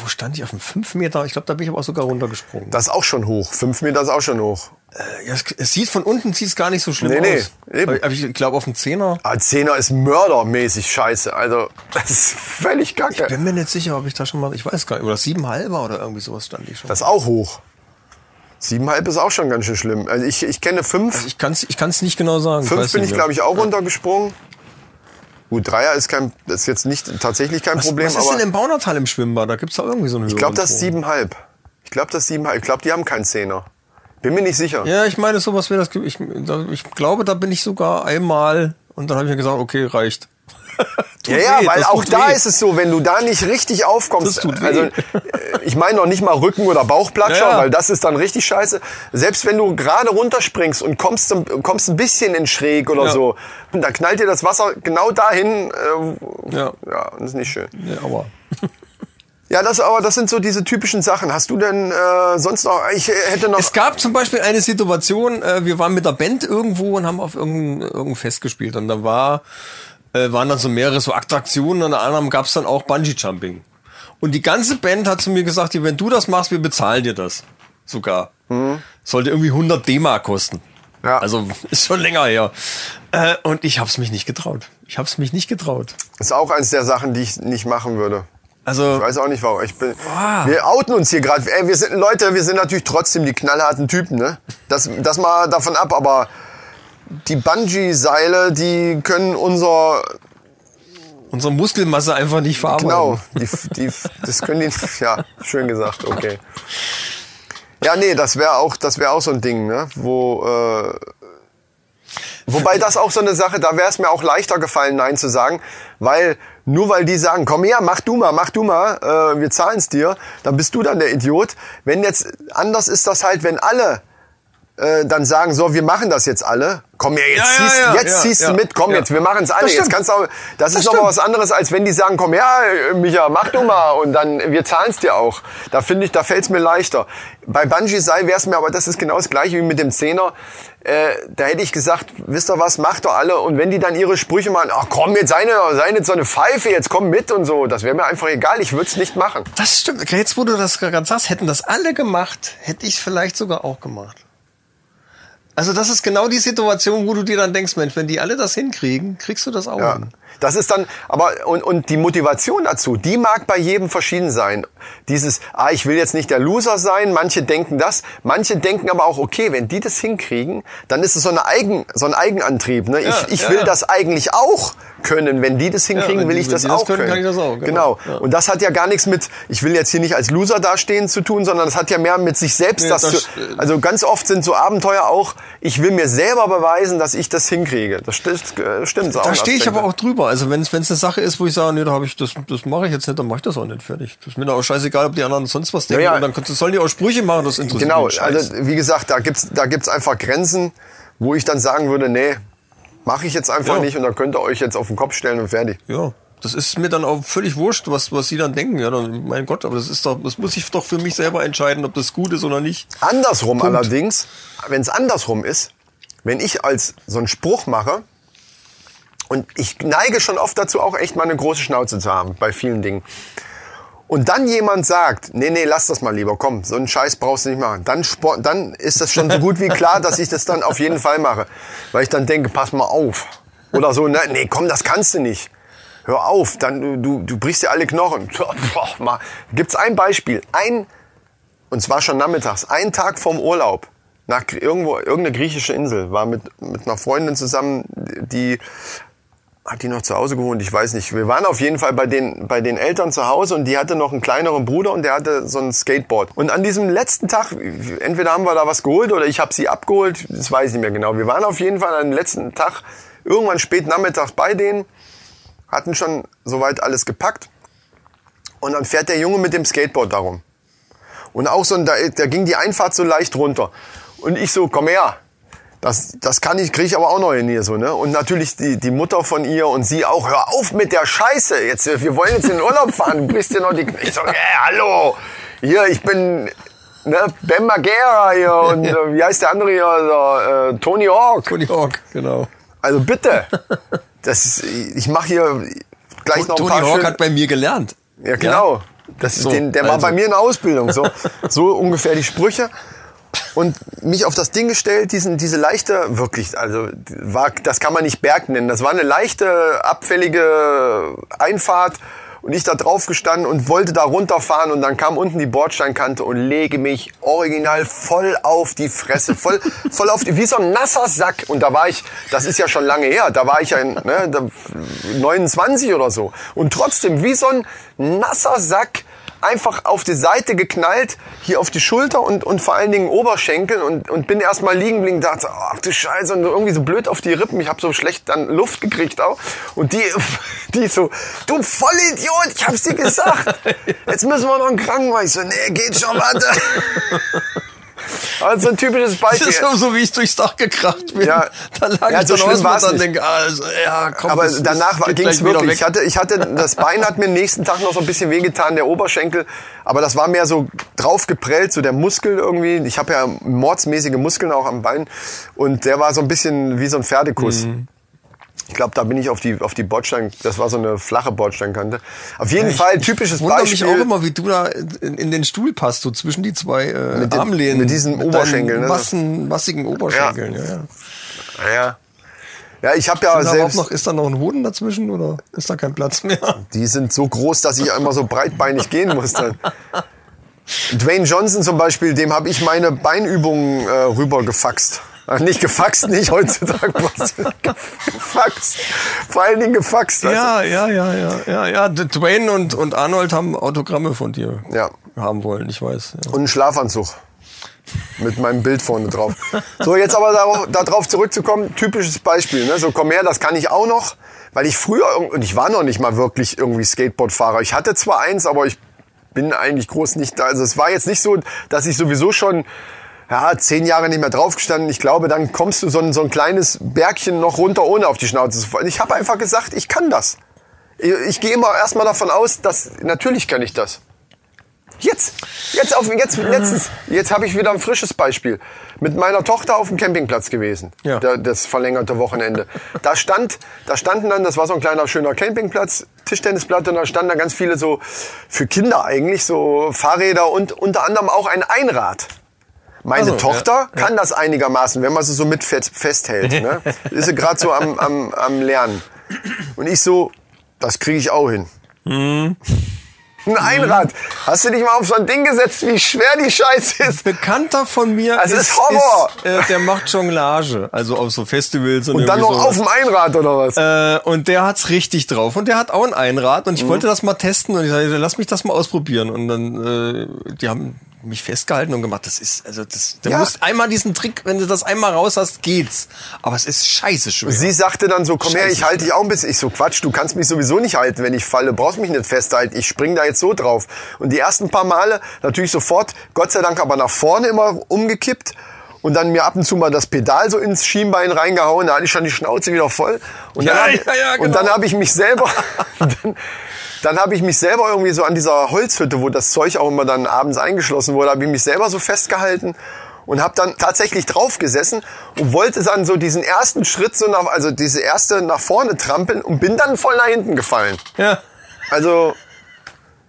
wo stand ich? Auf dem 5 Meter? Ich glaube, da bin ich aber auch sogar runtergesprungen. Das ist auch schon hoch. Fünf Meter ist auch schon hoch. Äh, ja, es, es sieht von unten sieht es gar nicht so schlimm Nee, nee, aus. eben. Aber, ich glaube, auf dem Zehner. Aber Zehner ist mördermäßig scheiße. Also, das ist völlig kacke. Bin mir nicht sicher, ob ich da schon mal, ich weiß gar nicht, oder siebenhalber oder irgendwie sowas stand ich schon. Das ist auch hoch. Siebenhalb ist auch schon ganz schön schlimm. Also ich, ich kenne fünf. ich kann es ich kann's nicht genau sagen. Fünf weiß bin ich, glaube ich, auch runtergesprungen. Gut, Dreier ist kein, ist jetzt nicht tatsächlich kein Was, Problem, was ist aber denn im Baunatal im Schwimmbad? Da gibt's da irgendwie so eine ich glaube, das ist siebenhalb. Ich glaube, das ist siebenhalb. Ich glaube, die haben keinen Zehner. Bin mir nicht sicher. Ja, ich meine, sowas wäre das. Ich, ich glaube, da bin ich sogar einmal und dann habe ich mir gesagt, okay, reicht. Ja, ja, weh, weil auch da weh. ist es so, wenn du da nicht richtig aufkommst, Das tut weh. also äh, ich meine noch nicht mal Rücken oder Bauchplatscher, Ja, ja. weil das ist dann richtig scheiße. Selbst wenn du gerade runterspringst und kommst, kommst ein bisschen in schräg oder Ja. so, und da knallt dir das Wasser genau dahin, äh, Ja. ja, das ist nicht schön. Ja, aber Ja, das aber das sind so diese typischen Sachen. Hast du denn äh, sonst noch? Ich hätte noch. Es gab zum Beispiel eine Situation, äh, wir waren mit der Band irgendwo und haben auf irgendein, irgendein Fest gespielt und da war äh, waren dann so mehrere so Attraktionen. Unter anderem gab es dann auch Bungee Jumping. Und die ganze Band hat zu mir gesagt, wenn du das machst, wir bezahlen dir das. Sogar. Sollte irgendwie 100 D-Mark kosten. Ja. Also ist schon länger her. Äh, und ich habe es mich nicht getraut. Ich habe es mich nicht getraut. Ist auch eins der Sachen, die ich nicht machen würde. Also Ich weiß auch nicht warum. Ich bin, Wir outen uns hier gerade. Wir sind Leute, wir sind natürlich trotzdem die knallharten Typen, ne? Das, das mal davon ab, aber die Bungee-Seile, die können unser unsere Muskelmasse einfach nicht verarbeiten. Genau, die, die, das können die. Ja, schön gesagt, okay. Ja, nee, das wäre auch, das wäre auch so ein Ding, ne? Wo. Äh, wobei das auch so eine Sache, da wäre es mir auch leichter gefallen, Nein zu sagen, weil nur weil die sagen, komm her, mach du mal, mach du mal, äh, wir zahlen's dir, dann bist du dann der Idiot. Wenn jetzt anders ist das halt, wenn alle äh, dann sagen, so, wir machen das jetzt alle. Komm ja, jetzt Ja, ziehst, ja, jetzt ja, ziehst ja. du mit, komm jetzt, wir machen es alle. Das Jetzt kannst du auch, das, ist Das noch mal stimmt. was anderes, als wenn die sagen, komm ja, Micha, mach du mal und dann, wir zahlen's dir auch. Da finde ich, da fällt's mir leichter. Bei Bungee Seil wär's mir, aber das ist genau das gleiche wie mit dem Zehner. Äh, da hätte ich gesagt, wisst ihr was, macht doch alle. Und wenn die dann ihre Sprüche machen, ach komm, jetzt sei nicht, sei nicht so eine Pfeife, jetzt komm mit und so, das wäre mir einfach egal, ich würde es nicht machen. Das stimmt. Jetzt, wo du das gerade sagst, hätten das alle gemacht, hätte ich vielleicht sogar auch gemacht. Also das ist genau die Situation, wo du dir dann denkst, Mensch, wenn die alle das hinkriegen, kriegst du das auch Ja. hin. Das ist dann, aber, und, und die Motivation dazu, die mag bei jedem verschieden sein. Dieses, ah, ich will jetzt nicht der Loser sein, manche denken das, manche denken aber auch, okay, wenn die das hinkriegen, dann ist es so, eine Eigen, so ein Eigenantrieb. Ne? Ja, ich ich ja, will ja. das eigentlich auch können. Wenn die das hinkriegen, will die- ich das die das auch können, können. kann ich das auch, genau. Genau. Und das hat ja gar nichts mit, ich will jetzt hier nicht als Loser dastehen zu tun, sondern das hat ja mehr mit sich selbst Nee, das, das- zu, also ganz oft sind so Abenteuer auch, ich will mir selber beweisen, dass ich das hinkriege. Das stimmt, äh, stimmt. Da stehe ich aber auch drüber. Also wenn es eine Sache ist, wo ich sage, nee, da habe ich das, das mache ich jetzt nicht, dann mache ich das auch nicht fertig. Das ist mir auch scheißegal, ob die anderen sonst was denken. Ja, ja. Und dann sollen die auch Sprüche machen, das interessiert Genau, also wie gesagt, da gibt's da gibt's einfach Grenzen, wo ich dann sagen würde, nee, mache ich jetzt einfach Ja. nicht und dann könnt ihr euch jetzt auf den Kopf stellen und fertig. Ja, das ist mir dann auch völlig wurscht, was, was sie dann denken. Ja, dann, mein Gott, aber das ist doch, das muss ich doch für mich selber entscheiden, ob das gut ist oder nicht. Andersrum allerdings, wenn es andersrum ist, wenn ich als so einen Spruch mache und ich neige schon oft dazu, auch echt mal eine große Schnauze zu haben bei vielen Dingen. Und dann jemand sagt, nee, nee, lass das mal lieber, komm, so einen Scheiß brauchst du nicht machen. Dann, sport, dann ist das schon so gut wie klar, dass ich das dann auf jeden Fall mache. Weil ich dann denke, pass mal auf. Oder so, ne, nee, komm, das kannst du nicht. Hör auf, dann, du, du brichst dir alle Knochen. Boah, mal. Gibt's ein Beispiel. Ein, und zwar schon nachmittags, ein Tag vorm Urlaub, nach irgendwo, irgendeine griechische Insel, war mit, mit einer Freundin zusammen, die, hat die noch zu Hause gewohnt? Ich weiß nicht. Wir waren auf jeden Fall bei den, bei den Eltern zu Hause und die hatte noch einen kleineren Bruder und der hatte so ein Skateboard. Und an diesem letzten Tag, entweder haben wir da was geholt oder ich habe sie abgeholt, das weiß ich nicht mehr genau. Wir waren auf jeden Fall an dem letzten Tag irgendwann spät nachmittags bei denen, hatten schon soweit alles gepackt und dann fährt der Junge mit dem Skateboard darum. Und auch so, da, da ging die Einfahrt so leicht runter. Und ich so, komm her. Das, das kann ich, kriege ich aber auch noch in hier so, ne? Und natürlich die, die Mutter von ihr und sie auch, hör auf mit der Scheiße. Jetzt, äh, wir wollen jetzt in den Urlaub fahren. Du bist ja noch die. Ich so, hey, hallo. Hier, ich bin ne, Ben Margera hier und äh, wie heißt der andere hier? Der, äh, Tony Hawk. Tony Hawk, genau. Also bitte. Das ist, ich mache hier gleich noch ein Tony paar Hawk schöne- hat bei mir gelernt. ja, genau. Das ist So, den, der war also. bei mir in der Ausbildung. So, so ungefähr die Sprüche. Und mich auf das Ding gestellt, diesen, diese leichte, wirklich, also war, das kann man nicht Berg nennen. Das war eine leichte, abfällige Einfahrt. Und ich da drauf gestanden und wollte da runterfahren und dann kam unten die Bordsteinkante und lege mich original voll auf die Fresse, voll, voll auf die, wie so ein nasser Sack. Und da war ich, das ist ja schon lange her, da war ich ja in, ne, da, 29 oder so. Und trotzdem, wie so ein nasser Sack, einfach auf die Seite geknallt, hier auf die Schulter und, und vor allen Dingen Oberschenkel und, und bin erstmal liegen geblieben, dachte, ach du Scheiße, und irgendwie so blöd auf die Rippen. Ich habe so schlecht dann Luft gekriegt auch. Und die, die so, du Vollidiot, ich hab's dir gesagt. Jetzt müssen wir noch einen Krankenwagen. Ich so, nee, geht schon, warte. Also ein typisches Das Beispiel. ist so, so wie ich durchs Dach gekracht bin. Ja. Da lag Ja, ich so dann aus und denke, also, ja, komm, Aber das- das danach ging es wirklich. Ich hatte, ich hatte, das Bein hat mir am nächsten Tag noch so ein bisschen wehgetan, der Oberschenkel. Aber das war mehr so draufgeprellt, so der Muskel irgendwie. Ich habe ja mordsmäßige Muskeln auch am Bein. Und der war so ein bisschen wie so ein Pferdekuss. Mhm. Ich glaube, da bin ich auf die, auf die Bordstein, das war so eine flache Bordsteinkante. Auf jeden Fall typisches Ich Beispiel. mich auch immer, wie du da in, in den Stuhl passt, so zwischen die zwei äh, Mit den- Armlehnen. mit diesen deinen Oberschenkeln, ne? Massen, massigen Oberschenkeln, ja. ja. ja. ja, ich habe ja Ist, da überhaupt selbst, noch, ist da noch ein Hoden dazwischen oder ist da kein Platz mehr? die sind so groß, dass ich immer so breitbeinig gehen muss dann. Dwayne Johnson zum Beispiel, dem habe ich meine Beinübungen äh, rüber gefaxt. Äh, Nicht gefaxt, nicht heutzutage. was? gefaxt. Vor allen Dingen gefaxt. Ja, ja, ja, ja, ja, ja. Dwayne und, und Arnold haben Autogramme von dir Ja. haben wollen, ich weiß. Ja. Und einen Schlafanzug. Mit meinem Bild vorne drauf. So, jetzt aber darauf, darauf zurückzukommen, typisches Beispiel. Ne? So, komm her, das kann ich auch noch. Weil ich früher, und ich war noch nicht mal wirklich irgendwie Skateboardfahrer. Ich hatte zwar eins, aber ich bin eigentlich groß nicht da. Also es war jetzt nicht so, dass ich sowieso schon ja, zehn Jahre nicht mehr draufgestanden. Ich glaube, dann kommst du so ein, so ein kleines Bergchen noch runter, ohne auf die Schnauze zu fallen. Ich habe einfach gesagt, ich kann das. Ich, ich gehe immer erstmal davon aus, dass natürlich kann ich das. Jetzt, jetzt auf, jetzt letztens, jetzt habe ich wieder ein frisches Beispiel. Mit meiner Tochter auf dem Campingplatz gewesen. Ja. Der, das verlängerte Wochenende. Da stand, da standen dann, das war so ein kleiner schöner Campingplatz, Tischtennisplatte, und da standen da ganz viele so, für Kinder eigentlich, so Fahrräder und unter anderem auch ein Einrad. Meine Also, Tochter kann das einigermaßen, wenn man sie so mit fest, festhält. Ne? Ist sie gerade so am, am, am Lernen. Und ich so, das kriege ich auch hin. Ein Einrad. Hast du dich mal auf so ein Ding gesetzt, wie schwer die Scheiße ist? Bekannter von mir Das ist Horror. ist, äh, der macht Jonglage, also auf so Festivals und, Und dann noch auf sowas. dem Einrad oder was? Äh, und der hat's richtig drauf. Und der hat auch ein Einrad. Und ich wollte das mal testen. Und ich sagte, lass mich das mal ausprobieren. Und dann, äh, die haben mich festgehalten und gemacht, das ist, also das, du Ja. musst einmal diesen Trick, wenn du das einmal raus hast, geht's. Aber es ist scheiße schwer. Sie sagte dann so, komm her, Scheiße. ich halte dich auch ein bisschen. Ich so, Quatsch, du kannst mich sowieso nicht halten, wenn ich falle. Brauchst mich nicht festhalten. Ich spring da jetzt so drauf. Und die ersten paar Male natürlich sofort, Gott sei Dank aber nach vorne immer umgekippt. Und dann mir ab und zu mal das Pedal so ins Schienbein reingehauen. Da hatte ich schon die Schnauze wieder voll. Und dann Ja, ich- ja, ja, und genau. dann habe ich mich selber... dann, dann habe ich mich selber irgendwie so an dieser Holzhütte, wo das Zeug auch immer dann abends eingeschlossen wurde, habe ich mich selber so festgehalten und habe dann tatsächlich drauf gesessen und wollte dann so diesen ersten Schritt so nach, also diese erste nach vorne trampeln und bin dann voll nach hinten gefallen. ja. Also,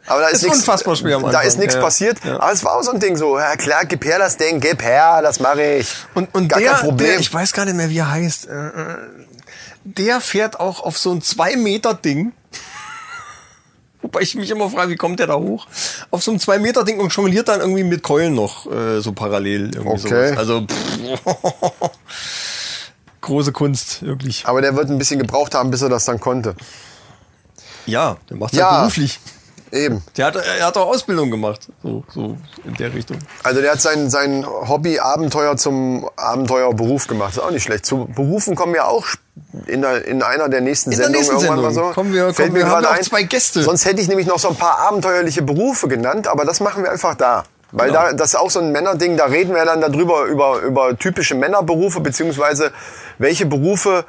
aber da ist, Ist nichts, unfassbar schwer da ist nichts ja. passiert. Ja. Aber es war auch so ein Ding so, ja klar, gib her das Ding, gib her, das mache ich. Und, und Gar der, kein Problem. der, ich weiß gar nicht mehr, wie er heißt, äh, äh, der fährt auch auf so ein zwei Meter Ding. Wobei ich mich immer frage, wie kommt der da hoch? Auf so einem zwei Meter Ding und jongliert dann irgendwie mit Keulen noch äh, so parallel. Irgendwie Okay. Sowas. Also pff, große Kunst, wirklich. aber der wird ein bisschen gebraucht haben, bis er das dann konnte. Ja, der macht Ja. ja beruflich. Eben. Der hat, er hat auch Ausbildung gemacht, so, so in der Richtung. Also der hat sein, sein Hobby Abenteuer zum Abenteuerberuf gemacht. Ist auch nicht schlecht. Zu Berufen kommen wir auch in, der, in einer der nächsten In der Sendungen nächsten irgendwann Sendung. mal so. Kommen wir- Fällt kommen mir wir- haben auch zwei Gäste. Sonst hätte ich nämlich noch so ein paar abenteuerliche Berufe genannt, aber das machen wir einfach da. Weil Genau. da, das ist auch so ein Männerding, da reden wir dann darüber, über, über typische Männerberufe, beziehungsweise welche Berufe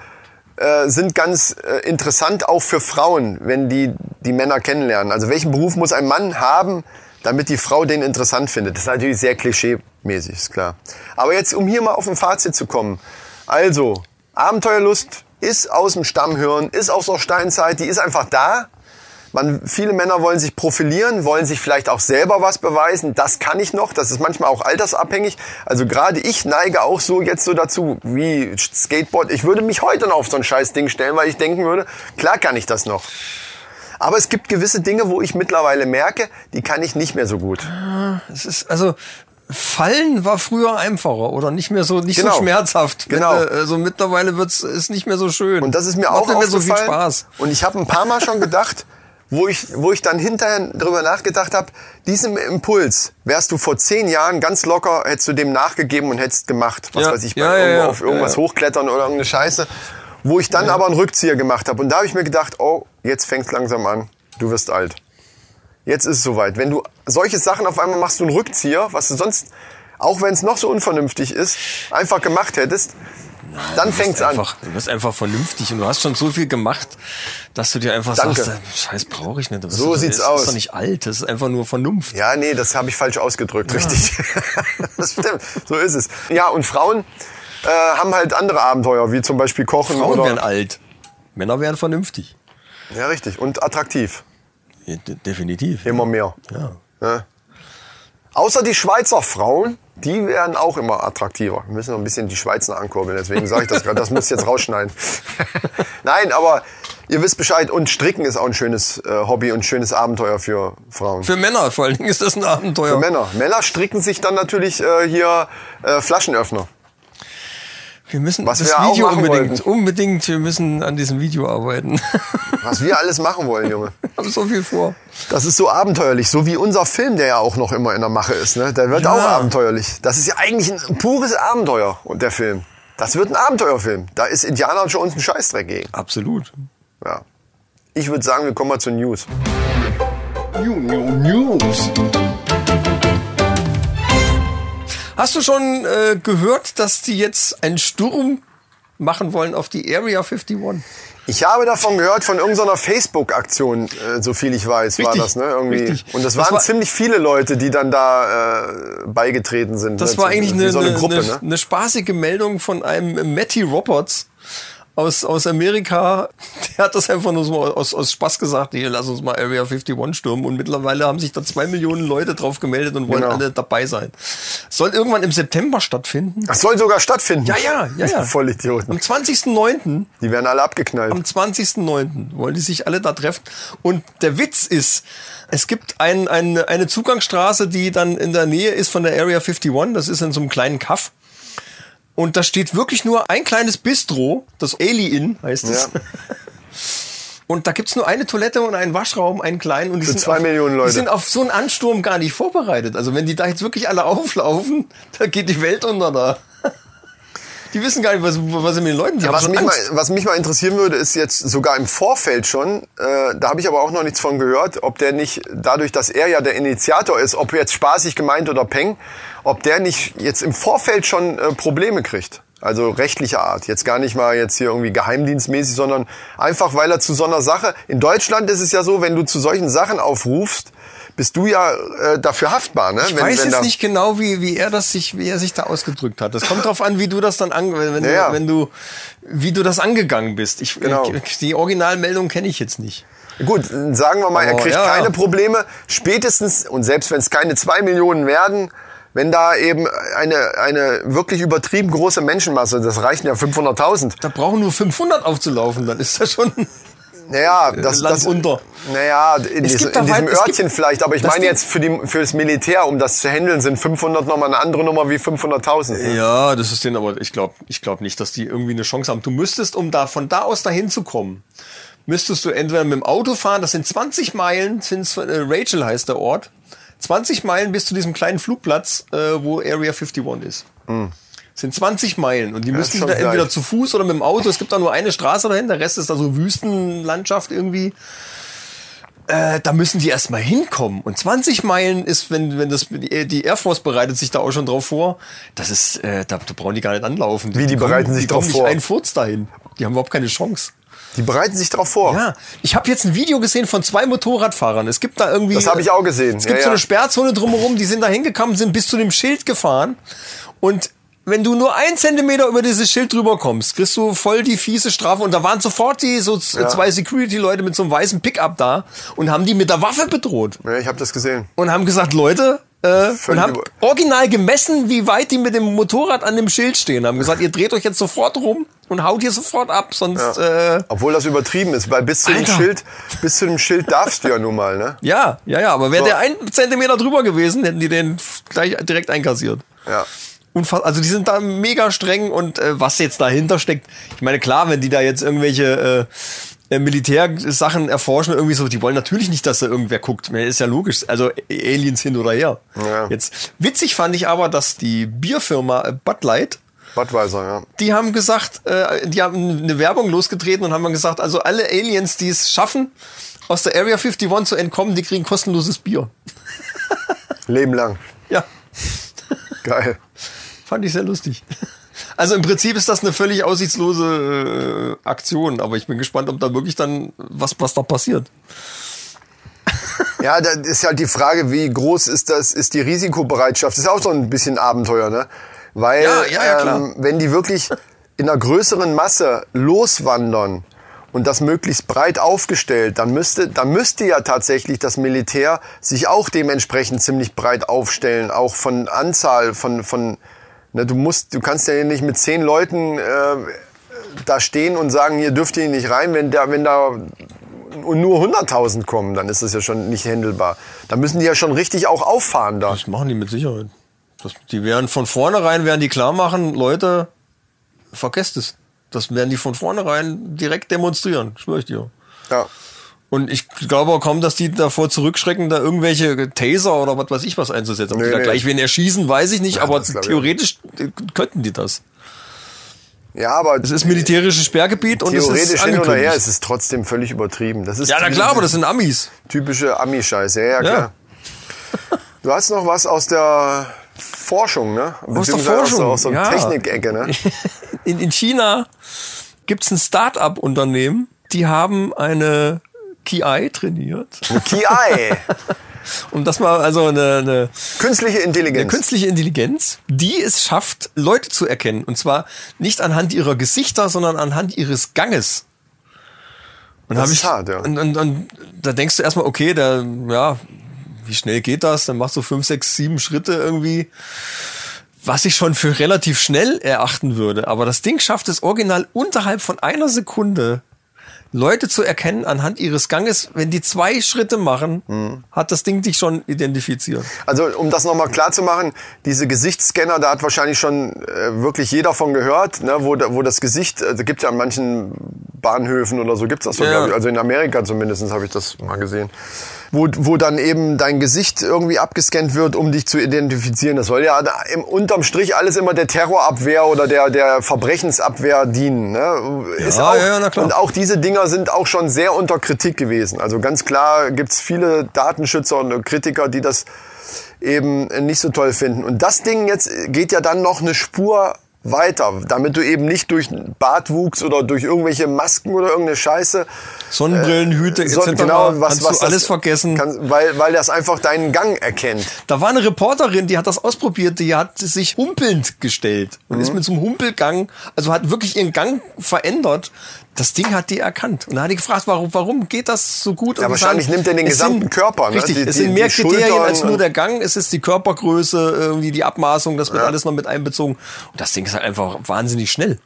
äh, sind ganz äh, interessant auch für Frauen, wenn die die Männer kennenlernen. Also welchen Beruf muss ein Mann haben, damit die Frau den interessant findet? Das ist natürlich sehr klischee-mäßig, ist klar. Aber jetzt, um hier mal auf ein Fazit zu kommen. Also, Abenteuerlust ist aus dem Stammhirn, ist aus der Steinzeit, die ist einfach da. Man, viele Männer wollen sich profilieren, wollen sich vielleicht auch selber was beweisen. Das kann ich noch. Das ist manchmal auch altersabhängig. Also gerade ich neige auch so jetzt so dazu wie Skateboard. Ich würde mich heute noch auf so ein scheiß Ding stellen, weil ich denken würde, klar kann ich das noch. Aber es gibt gewisse Dinge, wo ich mittlerweile merke, die kann ich nicht mehr so gut. Es ist, also, Fallen war früher einfacher oder nicht mehr so, nicht Genau. so schmerzhaft. Genau. du, Also mittlerweile wird's, ist nicht mehr so schön. Und das ist mir Macht auch nicht mehr so viel Spaß. Und ich habe ein paar Mal schon gedacht, wo ich, wo ich dann hinterher drüber nachgedacht habe, diesem Impuls wärst du vor zehn Jahren ganz locker, hättest du dem nachgegeben und hättest gemacht, was Ja. weiß ich, bei Ja, irgendwo ja. auf irgendwas hochklettern oder irgendeine Scheiße. Wo ich dann aber einen Rückzieher gemacht habe. Und da habe ich mir gedacht, oh, jetzt fängt's langsam an. Du wirst alt. Jetzt ist es soweit. Wenn du solche Sachen auf einmal machst, du einen Rückzieher, was du sonst, auch wenn es noch so unvernünftig ist, einfach gemacht hättest, dann fängt's an. Einfach, du bist einfach vernünftig und du hast schon so viel gemacht, dass du dir einfach Danke. sagst, äh, Scheiß brauche ich nicht. So doch- sieht's aus. ist doch nicht alt, das ist einfach nur Vernunft. Ja, nee, das habe ich falsch ausgedrückt, richtig. das stimmt, so ist es. Ja, und Frauen äh, haben halt andere Abenteuer, wie zum Beispiel Kochen Frauen oder... werden alt. Männer wären vernünftig. Ja, richtig. Und attraktiv. Ja, de- definitiv. Immer mehr. Ja. Ne? Außer die Schweizer Frauen, die werden auch immer attraktiver. Wir müssen noch ein bisschen die Schweizer ankurbeln, deswegen sage ich das gerade. Das muss ich jetzt rausschneiden. Nein, aber ihr wisst Bescheid. Und Stricken ist auch ein schönes äh, Hobby und ein schönes Abenteuer für Frauen. Für Männer vor allen Dingen ist das ein Abenteuer. Für Männer. Männer stricken sich dann natürlich äh, hier äh, Flaschenöffner. Wir müssen Was das wir auch Video machen unbedingt, wollten. unbedingt, wir müssen an diesem Video arbeiten. Was wir alles machen wollen, Junge. haben so viel vor. Das ist so abenteuerlich, so wie unser Film, der ja auch noch immer in der Mache ist. Ne? Der wird Ja. auch abenteuerlich. Das ist ja eigentlich ein pures Abenteuer, und der Film. Das wird ein Abenteuerfilm. Da ist Indiana Jones ein Scheißdreck gegen. Absolut. Ja. Ich würde sagen, wir kommen mal zu News. News. Hast du schon äh, gehört, dass die jetzt einen Sturm machen wollen auf die Area 51? Ich habe davon gehört, von irgendeiner Facebook-Aktion, äh, so viel ich weiß, war Richtig, das, ne? Irgendwie. richtig. Und das Das waren war- ziemlich viele Leute, die dann da äh, beigetreten sind. Das ne? war eigentlich eine, so eine, Gruppe, eine, ne? eine spaßige Meldung von einem Matty Roberts aus, aus Amerika. Der hat das einfach nur so aus, aus Spaß gesagt, hier, lass uns mal Area 51 stürmen. Und mittlerweile haben sich da zwei Millionen Leute drauf gemeldet und wollen Genau. alle dabei sein. Soll irgendwann im September stattfinden. Das soll sogar stattfinden. Ja, ja, ja, ja. Vollidioten. Am 20.09. Die werden alle abgeknallt. Am 20.09. wollen die sich alle da treffen. Und der Witz ist, es gibt ein, ein, eine Zugangsstraße, die dann in der Nähe ist von der Area 51. Das ist in so einem kleinen Kaff. Und da steht wirklich nur ein kleines Bistro, das Ali Inn heißt es. Ja. Und da gibt's nur eine Toilette und einen Waschraum, einen kleinen. Und die Für sind zwei auf, Millionen Leute. Die sind auf so einen Ansturm gar nicht vorbereitet. Also wenn die da jetzt wirklich alle auflaufen, da geht die Welt unter da. Die wissen gar nicht, was, was sie mit den Leuten haben Was mich, mal, was mich mal interessieren würde, ist jetzt sogar im Vorfeld schon, äh, da habe ich aber auch noch nichts von gehört, ob der nicht, dadurch, dass er ja der Initiator ist, ob jetzt spaßig gemeint oder Peng, ob der nicht jetzt im Vorfeld schon äh, Probleme kriegt. Also rechtlicher Art. Jetzt gar nicht mal jetzt hier irgendwie geheimdienstmäßig, sondern einfach, weil er zu so einer Sache, in Deutschland ist es ja so, wenn du zu solchen Sachen aufrufst, bist du ja äh, dafür haftbar. Ne? Ich weiß jetzt nicht genau, wie, wie er das sich, wie er sich da ausgedrückt hat. Das kommt drauf an, wie du das dann ange wenn, Ja, du, wenn du, wie du das angegangen bist. Ich, Genau. ich, die Originalmeldung kenne ich jetzt nicht. Gut, sagen wir mal, er kriegt ja. keine Probleme. Spätestens, und selbst wenn es keine zwei Millionen werden, wenn da eben eine, eine wirklich übertrieben große Menschenmasse, das reichen ja 500.000. Da brauchen nur 500 aufzulaufen, dann ist das schon. Naja, das, Land das unter. Naja, in, Es diesem, gibt da in diesem es Örtchen gibt- vielleicht, aber ich das meine jetzt für, die, für das Militär, um das zu handeln, sind 500 nochmal eine andere Nummer wie 500.000. Ja, das ist den, aber ich glaube ich glaub nicht, dass die irgendwie eine Chance haben. Du müsstest, um da von da aus dahin zu kommen, müsstest du entweder mit dem Auto fahren, das sind 20 Meilen, sind's, äh, Rachel heißt der Ort, 20 Meilen bis zu diesem kleinen Flugplatz, äh, wo Area 51 ist. Sind 20 Meilen und die schon da entweder gleich. zu Fuß oder mit dem Auto. Es gibt da nur eine Straße dahin, der Rest ist da so Wüstenlandschaft irgendwie. Äh, da müssen die erstmal hinkommen. Und 20 Meilen ist, wenn, wenn das, die die Air Force bereitet sich da auch schon drauf vor. Das ist, äh, da, da brauchen die gar nicht anlaufen. Wie, die kommen- bereiten sich die drauf vor? nicht einen Furz dahin. Die haben überhaupt keine Chance. Die bereiten sich darauf vor. Ja, ich habe jetzt ein Video gesehen von zwei Motorradfahrern. Es gibt da irgendwie. Das habe ich auch gesehen. Es gibt Ja, so eine. Sperrzone drumherum. Die sind da hingekommen, sind bis zu dem Schild gefahren. Und wenn du nur ein Zentimeter über dieses Schild drüber kommst, kriegst du voll die fiese Strafe. Und da waren sofort die so Ja. zwei Security-Leute mit so einem weißen Pickup da und haben die mit der Waffe bedroht Ja, ich habe das gesehen. und haben gesagt, Leute, äh, und haben original gemessen, wie weit die mit dem Motorrad an dem Schild stehen. Haben gesagt, ihr dreht euch jetzt sofort rum und haut hier sofort ab, sonst Ja. äh, Obwohl das übertrieben ist, weil bis zu dem Alter. Schild, bis zu dem Schild darfst du ja nun mal, ne? Ja, ja, ja, aber wäre So. der ein Zentimeter drüber gewesen, hätten die den gleich direkt einkassiert. Ja. Unfass also die sind da mega streng und äh, was jetzt dahinter steckt, ich meine klar, wenn die da jetzt irgendwelche äh, äh, Militärsachen erforschen, irgendwie so, die wollen natürlich nicht, dass da irgendwer guckt. Ist ja logisch, also Aliens hin oder her. Ja. Jetzt witzig fand ich aber, dass die Bierfirma äh, Bud Light Budweiser, ja. die haben gesagt, äh, die haben eine Werbung losgetreten und haben gesagt, also alle Aliens, die es schaffen, aus der Area 51 zu entkommen, die kriegen kostenloses Bier. Leben lang. Ja, Geil. Fand ich sehr lustig. Also im Prinzip ist das eine völlig aussichtslose äh, Aktion, aber ich bin gespannt, ob da wirklich dann was, was da passiert. Ja, da ist halt die Frage, wie groß ist das, ist die Risikobereitschaft? Das ist auch so ein bisschen Abenteuer, ne? Weil, Ja, ja, ja, ähm, wenn die wirklich in einer größeren Masse loswandern und das möglichst breit aufgestellt, dann müsste, dann müsste ja tatsächlich das Militär sich auch dementsprechend ziemlich breit aufstellen, auch von Anzahl, von, von, ne, du musst, du kannst ja nicht mit zehn Leuten äh, da stehen und sagen, hier dürft ihr nicht rein, wenn da, wenn da nur 100.000 kommen, dann ist das ja schon nicht händelbar. Da müssen die ja schon richtig auch auffahren da. Das machen die mit Sicherheit. Das, die werden von vornherein, werden die klar machen, Leute, vergesst es. Das werden die von vornherein direkt demonstrieren, schwöre ich dir. Ja. Und ich glaube auch kaum, dass die davor zurückschrecken, da irgendwelche Taser oder was weiß ich was einzusetzen. Ob Nee, die da nee. gleich wen erschießen, weiß ich nicht, Ja, aber theoretisch äh, könnten die das. Ja, aber Es ist militärisches Sperrgebiet und es theoretisch ist hin oder her ist es trotzdem völlig übertrieben. Das ist ja, na klar, aber das sind Amis. typische Ami-Scheiße. Ja, ja, Ja. klar. Du hast noch was aus der Forschung, ne? Aus der Forschung, Aus der, aus ja. Technikecke, ne? In, in China gibt's ein Start-up-Unternehmen, die haben eine KI trainiert. KI, Und das war also eine, eine künstliche Eine Intelligenz. künstliche Intelligenz, die es schafft, Leute zu erkennen. Und zwar nicht anhand ihrer Gesichter, sondern anhand ihres Ganges. Und Das ist ich, hart, ja. Und, und, und da denkst du erstmal, okay, der, ja, wie schnell geht das? Dann machst du fünf, sechs, sieben Schritte irgendwie. Was ich schon für relativ schnell erachten würde. Aber das Ding schafft es original unterhalb von einer Sekunde, Leute zu erkennen anhand ihres Ganges. Wenn die zwei Schritte machen, Mhm. hat das Ding dich schon identifiziert. Also um das nochmal klar zu machen, diese Gesichtsscanner, da hat wahrscheinlich schon äh, wirklich jeder von gehört, ne, wo, wo das Gesicht, also gibt ja an manchen Bahnhöfen oder so, gibt's das so, Ja. also in Amerika zumindest habe ich das mal gesehen. Wo, wo dann eben dein Gesicht irgendwie abgescannt wird, um dich zu identifizieren. Das soll ja im, unterm Strich alles immer der Terrorabwehr oder der, der Verbrechensabwehr dienen. Ne? Ist Ja, auch, ja, na klar. Und auch diese Dinger sind auch schon sehr unter Kritik gewesen. Also ganz klar gibt's viele Datenschützer und Kritiker, die das eben nicht so toll finden. Und das Ding jetzt geht ja dann noch eine Spur weiter, damit du eben nicht durch Bartwuchs oder durch irgendwelche Masken oder irgendeine Scheiße Sonnenbrillen, Hüte etc. genau, was, kannst was du alles das vergessen. Kann, weil, weil das einfach deinen Gang erkennt. Da war eine Reporterin, die hat das ausprobiert, die hat sich humpelnd gestellt und Mhm. ist mit so einem Humpelgang, also hat wirklich ihren Gang verändert. Das Ding hat die erkannt. Und da hat die gefragt, warum, warum geht das so gut? Ja, Und wahrscheinlich nimmt er den es gesamten Körper, ne? Richtig, Die- es die- sind mehr Kriterien als nur der Gang. Es ist die Körpergröße, irgendwie die Abmaßung, das wird Ja. alles noch mit einbezogen. Und das Ding ist halt einfach wahnsinnig schnell.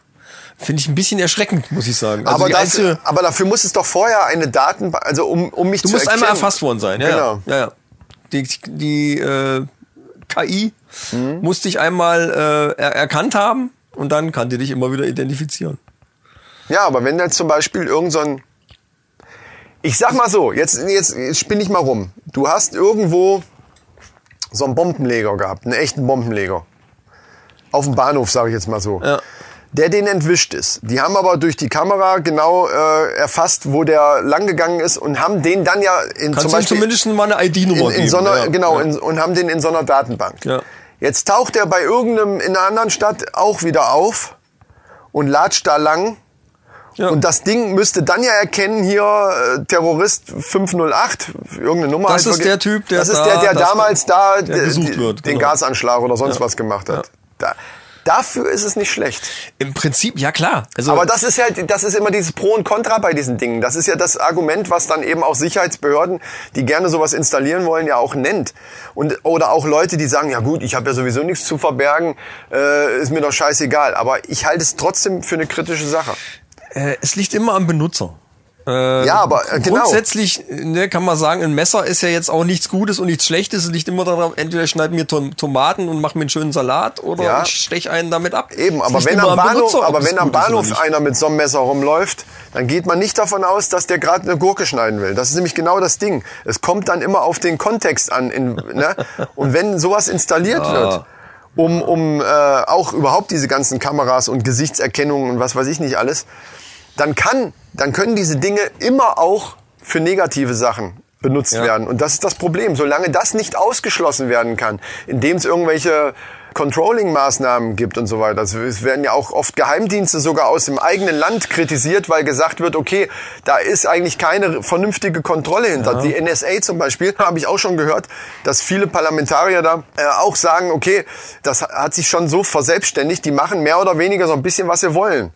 Finde ich ein bisschen erschreckend, muss ich sagen. Also aber, das, aber dafür muss es doch vorher eine Datenbank, also um, um mich Du zu musst erkennen. einmal erfasst worden sein, ja. Genau. Ja, ja. Die, die äh, KI Mhm. muss dich einmal äh, er erkannt haben und dann kann die dich immer wieder identifizieren. Ja, aber wenn jetzt zum Beispiel irgend so ein, ich sag mal so, jetzt, jetzt, jetzt spinne ich mal rum. Du hast irgendwo so einen Bombenleger gehabt, einen echten Bombenleger. Auf dem Bahnhof, sage ich jetzt mal so. Ja. Der den entwischt ist. Die haben aber durch die Kamera genau äh, erfasst, wo der langgegangen ist und haben den dann ja in Kannst zum Beispiel zumindest mal eine ID-Nummer in, geben. in so einer, ja. genau, Ja. in, und haben den in so einer Datenbank. Ja. Jetzt taucht er bei irgendeinem in einer anderen Stadt auch wieder auf und latscht da lang. Ja. Und das Ding müsste dann ja erkennen, hier äh, Terrorist 508, irgendeine Nummer. Das halt ist der Typ, der Das ist da- der, der das- damals da der wird, den genau. Gasanschlag oder sonst Ja. was gemacht hat. Da, dafür ist es nicht schlecht. Im Prinzip, ja klar. Also, Aber das ist ja, das ist immer dieses Pro und Contra bei diesen Dingen. Das ist ja das Argument, was dann eben auch Sicherheitsbehörden, die gerne sowas installieren wollen, ja auch nennt. Und, oder auch Leute, die sagen, ja gut, ich habe ja sowieso nichts zu verbergen, äh, ist mir doch scheißegal. Aber ich halte es trotzdem für eine kritische Sache. Äh, es liegt immer am Benutzer. Äh, Ja, aber, äh, genau. Grundsätzlich ne, kann man sagen, ein Messer ist ja jetzt auch nichts Gutes und nichts Schlechtes. Es liegt immer daran, entweder ich schneide mir Tom Tomaten und mache mir einen schönen Salat oder Ja. ich steche einen damit ab. Eben, aber wenn am Bahnhof, Benutzer, aber wenn am Bahnhof einer mit so einem Messer rumläuft, dann geht man nicht davon aus, dass der gerade eine Gurke schneiden will. Das ist nämlich genau das Ding. Es kommt dann immer auf den Kontext an. In, ne? Und wenn sowas installiert wird, um, um äh, auch überhaupt diese ganzen Kameras und Gesichtserkennungen und was weiß ich nicht alles, dann kann, dann können diese Dinge immer auch für negative Sachen benutzt Ja. werden. Und das ist das Problem. Solange das nicht ausgeschlossen werden kann, indem es irgendwelche Controlling-Maßnahmen gibt und so weiter. Also es werden ja auch oft Geheimdienste sogar aus dem eigenen Land kritisiert, weil gesagt wird, okay, da ist eigentlich keine vernünftige Kontrolle hinter. Die NSA zum Beispiel, habe ich auch schon gehört, dass viele Parlamentarier da äh, auch sagen, okay, das hat sich schon so verselbstständigt, die machen mehr oder weniger so ein bisschen, was sie wollen.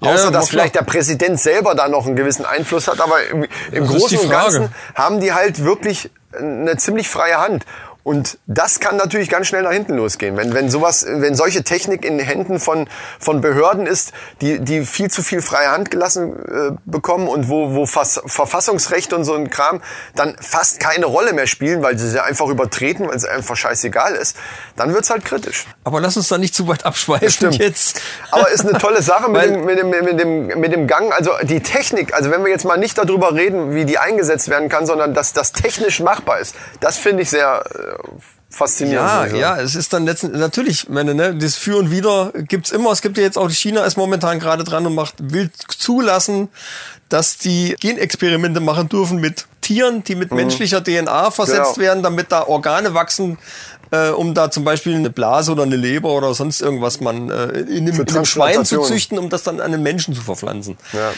Ja, Außer, dass vielleicht der Präsident selber da noch einen gewissen Einfluss hat, aber im, im Großen und. Ganzen haben die halt wirklich eine ziemlich freie Hand. Und das kann natürlich ganz schnell nach hinten losgehen. Wenn, wenn sowas, wenn solche Technik in Händen von, von Behörden ist, die, die viel zu viel freie Hand gelassen äh, bekommen und wo, wo Fass, Verfassungsrecht und so ein Kram dann fast keine Rolle mehr spielen, weil sie sie einfach übertreten, weil es einfach scheißegal ist, dann wird's halt kritisch. Aber lass uns da nicht zu weit abschweifen Stimmt. jetzt. Aber ist eine tolle Sache mit dem, mit, dem, mit, dem, mit dem Gang. Also die Technik, also wenn wir jetzt mal nicht darüber reden, wie die eingesetzt werden kann, sondern dass das technisch machbar ist, das finde ich sehr äh, faszinierend. Ja, sagen. ja, es ist dann letztendlich, natürlich, ich meine, ne, das Für und Wider gibt's immer. Es gibt ja jetzt auch, China ist momentan gerade dran und macht, will zulassen, dass die Genexperimente machen dürfen mit Tieren, die mit menschlicher DNA versetzt Genau. werden, damit da Organe wachsen, äh, um da zum Beispiel eine Blase oder eine Leber oder sonst irgendwas man äh, in, einem, Für in einem Schwein zu züchten, um das dann an den Menschen zu verpflanzen. Ja.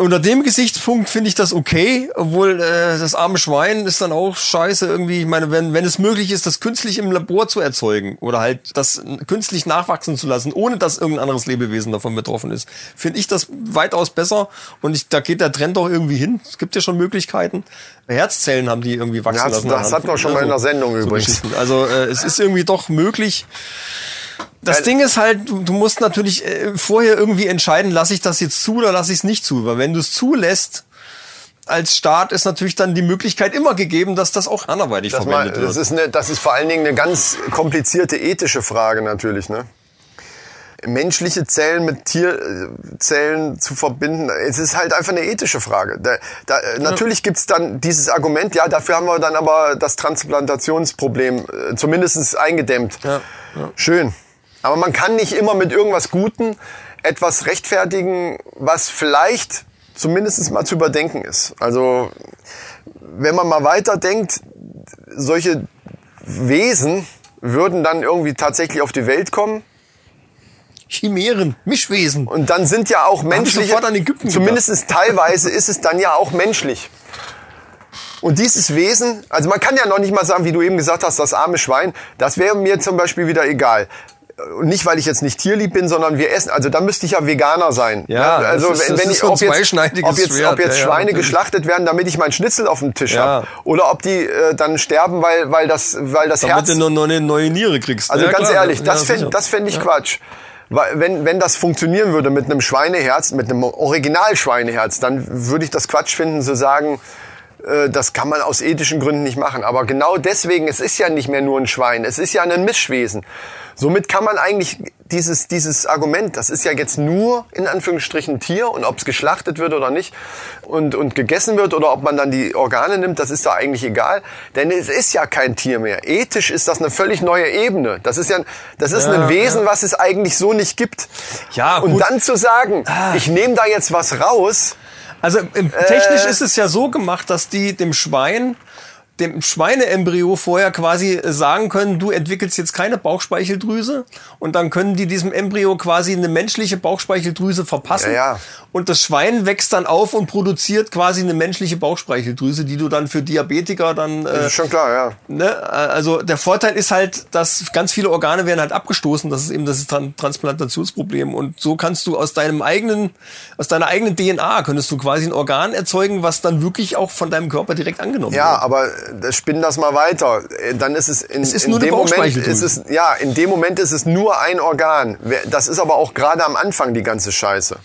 Unter dem Gesichtspunkt finde ich das okay, obwohl äh, das arme Schwein ist dann auch scheiße irgendwie. Ich meine, wenn, wenn es möglich ist, das künstlich im Labor zu erzeugen oder halt das künstlich nachwachsen zu lassen, ohne dass irgendein anderes Lebewesen davon betroffen ist, finde ich das weitaus besser. Und ich, da geht der Trend auch irgendwie hin. Es gibt ja schon Möglichkeiten. Herzzellen haben die irgendwie wachsen Ja, das- lassen. das hatten wir schon mal in so- der Sendung übrigens. Geschichten. Also äh, es ist irgendwie doch möglich. Das Ding ist halt, du, du musst natürlich äh, vorher irgendwie entscheiden, lasse ich das jetzt zu oder lasse ich es nicht zu. Weil wenn du es zulässt, als Staat ist natürlich dann die Möglichkeit immer gegeben, dass das auch anderweitig Das, mal, verwendet wird. das, ist eine, das ist vor allen Dingen eine ganz komplizierte ethische Frage natürlich. Ne? Menschliche Zellen mit Tierzellen zu verbinden, es ist halt einfach eine ethische Frage. Da, da, äh, Natürlich gibt's dann dieses Argument, ja, dafür haben wir dann aber das Transplantationsproblem äh, zumindest eingedämmt. Ja, Schön. Aber man kann nicht immer mit irgendwas Guten etwas rechtfertigen, was vielleicht zumindest mal zu überdenken ist. Also wenn man mal weiterdenkt, solche Wesen würden dann irgendwie tatsächlich auf die Welt kommen. Chimären, Mischwesen. Und dann sind ja auch menschliche, sofort an Ägypten zumindest teilweise ist es dann ja auch menschlich. Und dieses Wesen, also man kann ja noch nicht mal sagen, wie du eben gesagt hast, das arme Schwein, das wäre mir zum Beispiel wieder egal. Und nicht, weil ich jetzt nicht tierlieb bin, sondern wir essen. Also da müsste ich ja Veganer sein. Ja, Ne? also ist- wenn, wenn ich, so ein ob jetzt, ob jetzt, ob jetzt Ja, ja, Schweine natürlich. geschlachtet werden, damit ich meinen Schnitzel auf dem Tisch Ja. habe, oder ob die äh, dann sterben, weil weil das weil das Damit Herz du nur noch eine neue Niere kriegst. also Ja, ganz klar. ehrlich, Ja, das fände das fänd ich Quatsch. Weil wenn, wenn das funktionieren würde mit einem Schweineherz, mit einem Originalschweineherz, dann würde ich das Quatsch finden zu sagen, äh, das kann man aus ethischen Gründen nicht machen. Aber genau deswegen, es ist ja nicht mehr nur ein Schwein, es ist ja ein Mischwesen. Somit kann man eigentlich dieses, dieses Argument, das ist ja jetzt nur in Anführungsstrichen Tier und ob es geschlachtet wird oder nicht und, und gegessen wird oder ob man dann die Organe nimmt, das ist da eigentlich egal. Denn es ist ja kein Tier mehr. Ethisch ist das eine völlig neue Ebene. Das ist ja, das ist Ja, ein Wesen, was es eigentlich so nicht gibt. Ja, und gut. dann zu sagen, Ah. ich nehme da jetzt was raus, Also ähm, technisch Äh. ist es ja so gemacht, dass die dem Schwein, dem Schweineembryo vorher quasi äh, sagen können, du entwickelst jetzt keine Bauchspeicheldrüse und dann können die diesem Embryo quasi eine menschliche Bauchspeicheldrüse verpassen Ja, ja. Und das Schwein wächst dann auf und produziert quasi eine menschliche Bauchspeicheldrüse, die du dann für Diabetiker dann das äh, ist schon klar, ja. Ne? Also der Vorteil ist halt, dass ganz viele Organe werden halt abgestoßen. Das ist eben das Tran Transplantationsproblem. Und so kannst du aus deinem eigenen, aus deiner eigenen DNA könntest du quasi ein Organ erzeugen, was dann wirklich auch von deinem Körper direkt angenommen Ja, wird. aber das spinnen das mal weiter. Äh, Dann ist es in, Es ist in dem Moment ist es ja in dem Moment ist es nur ein Organ. Das ist aber auch gerade am Anfang die ganze Scheiße.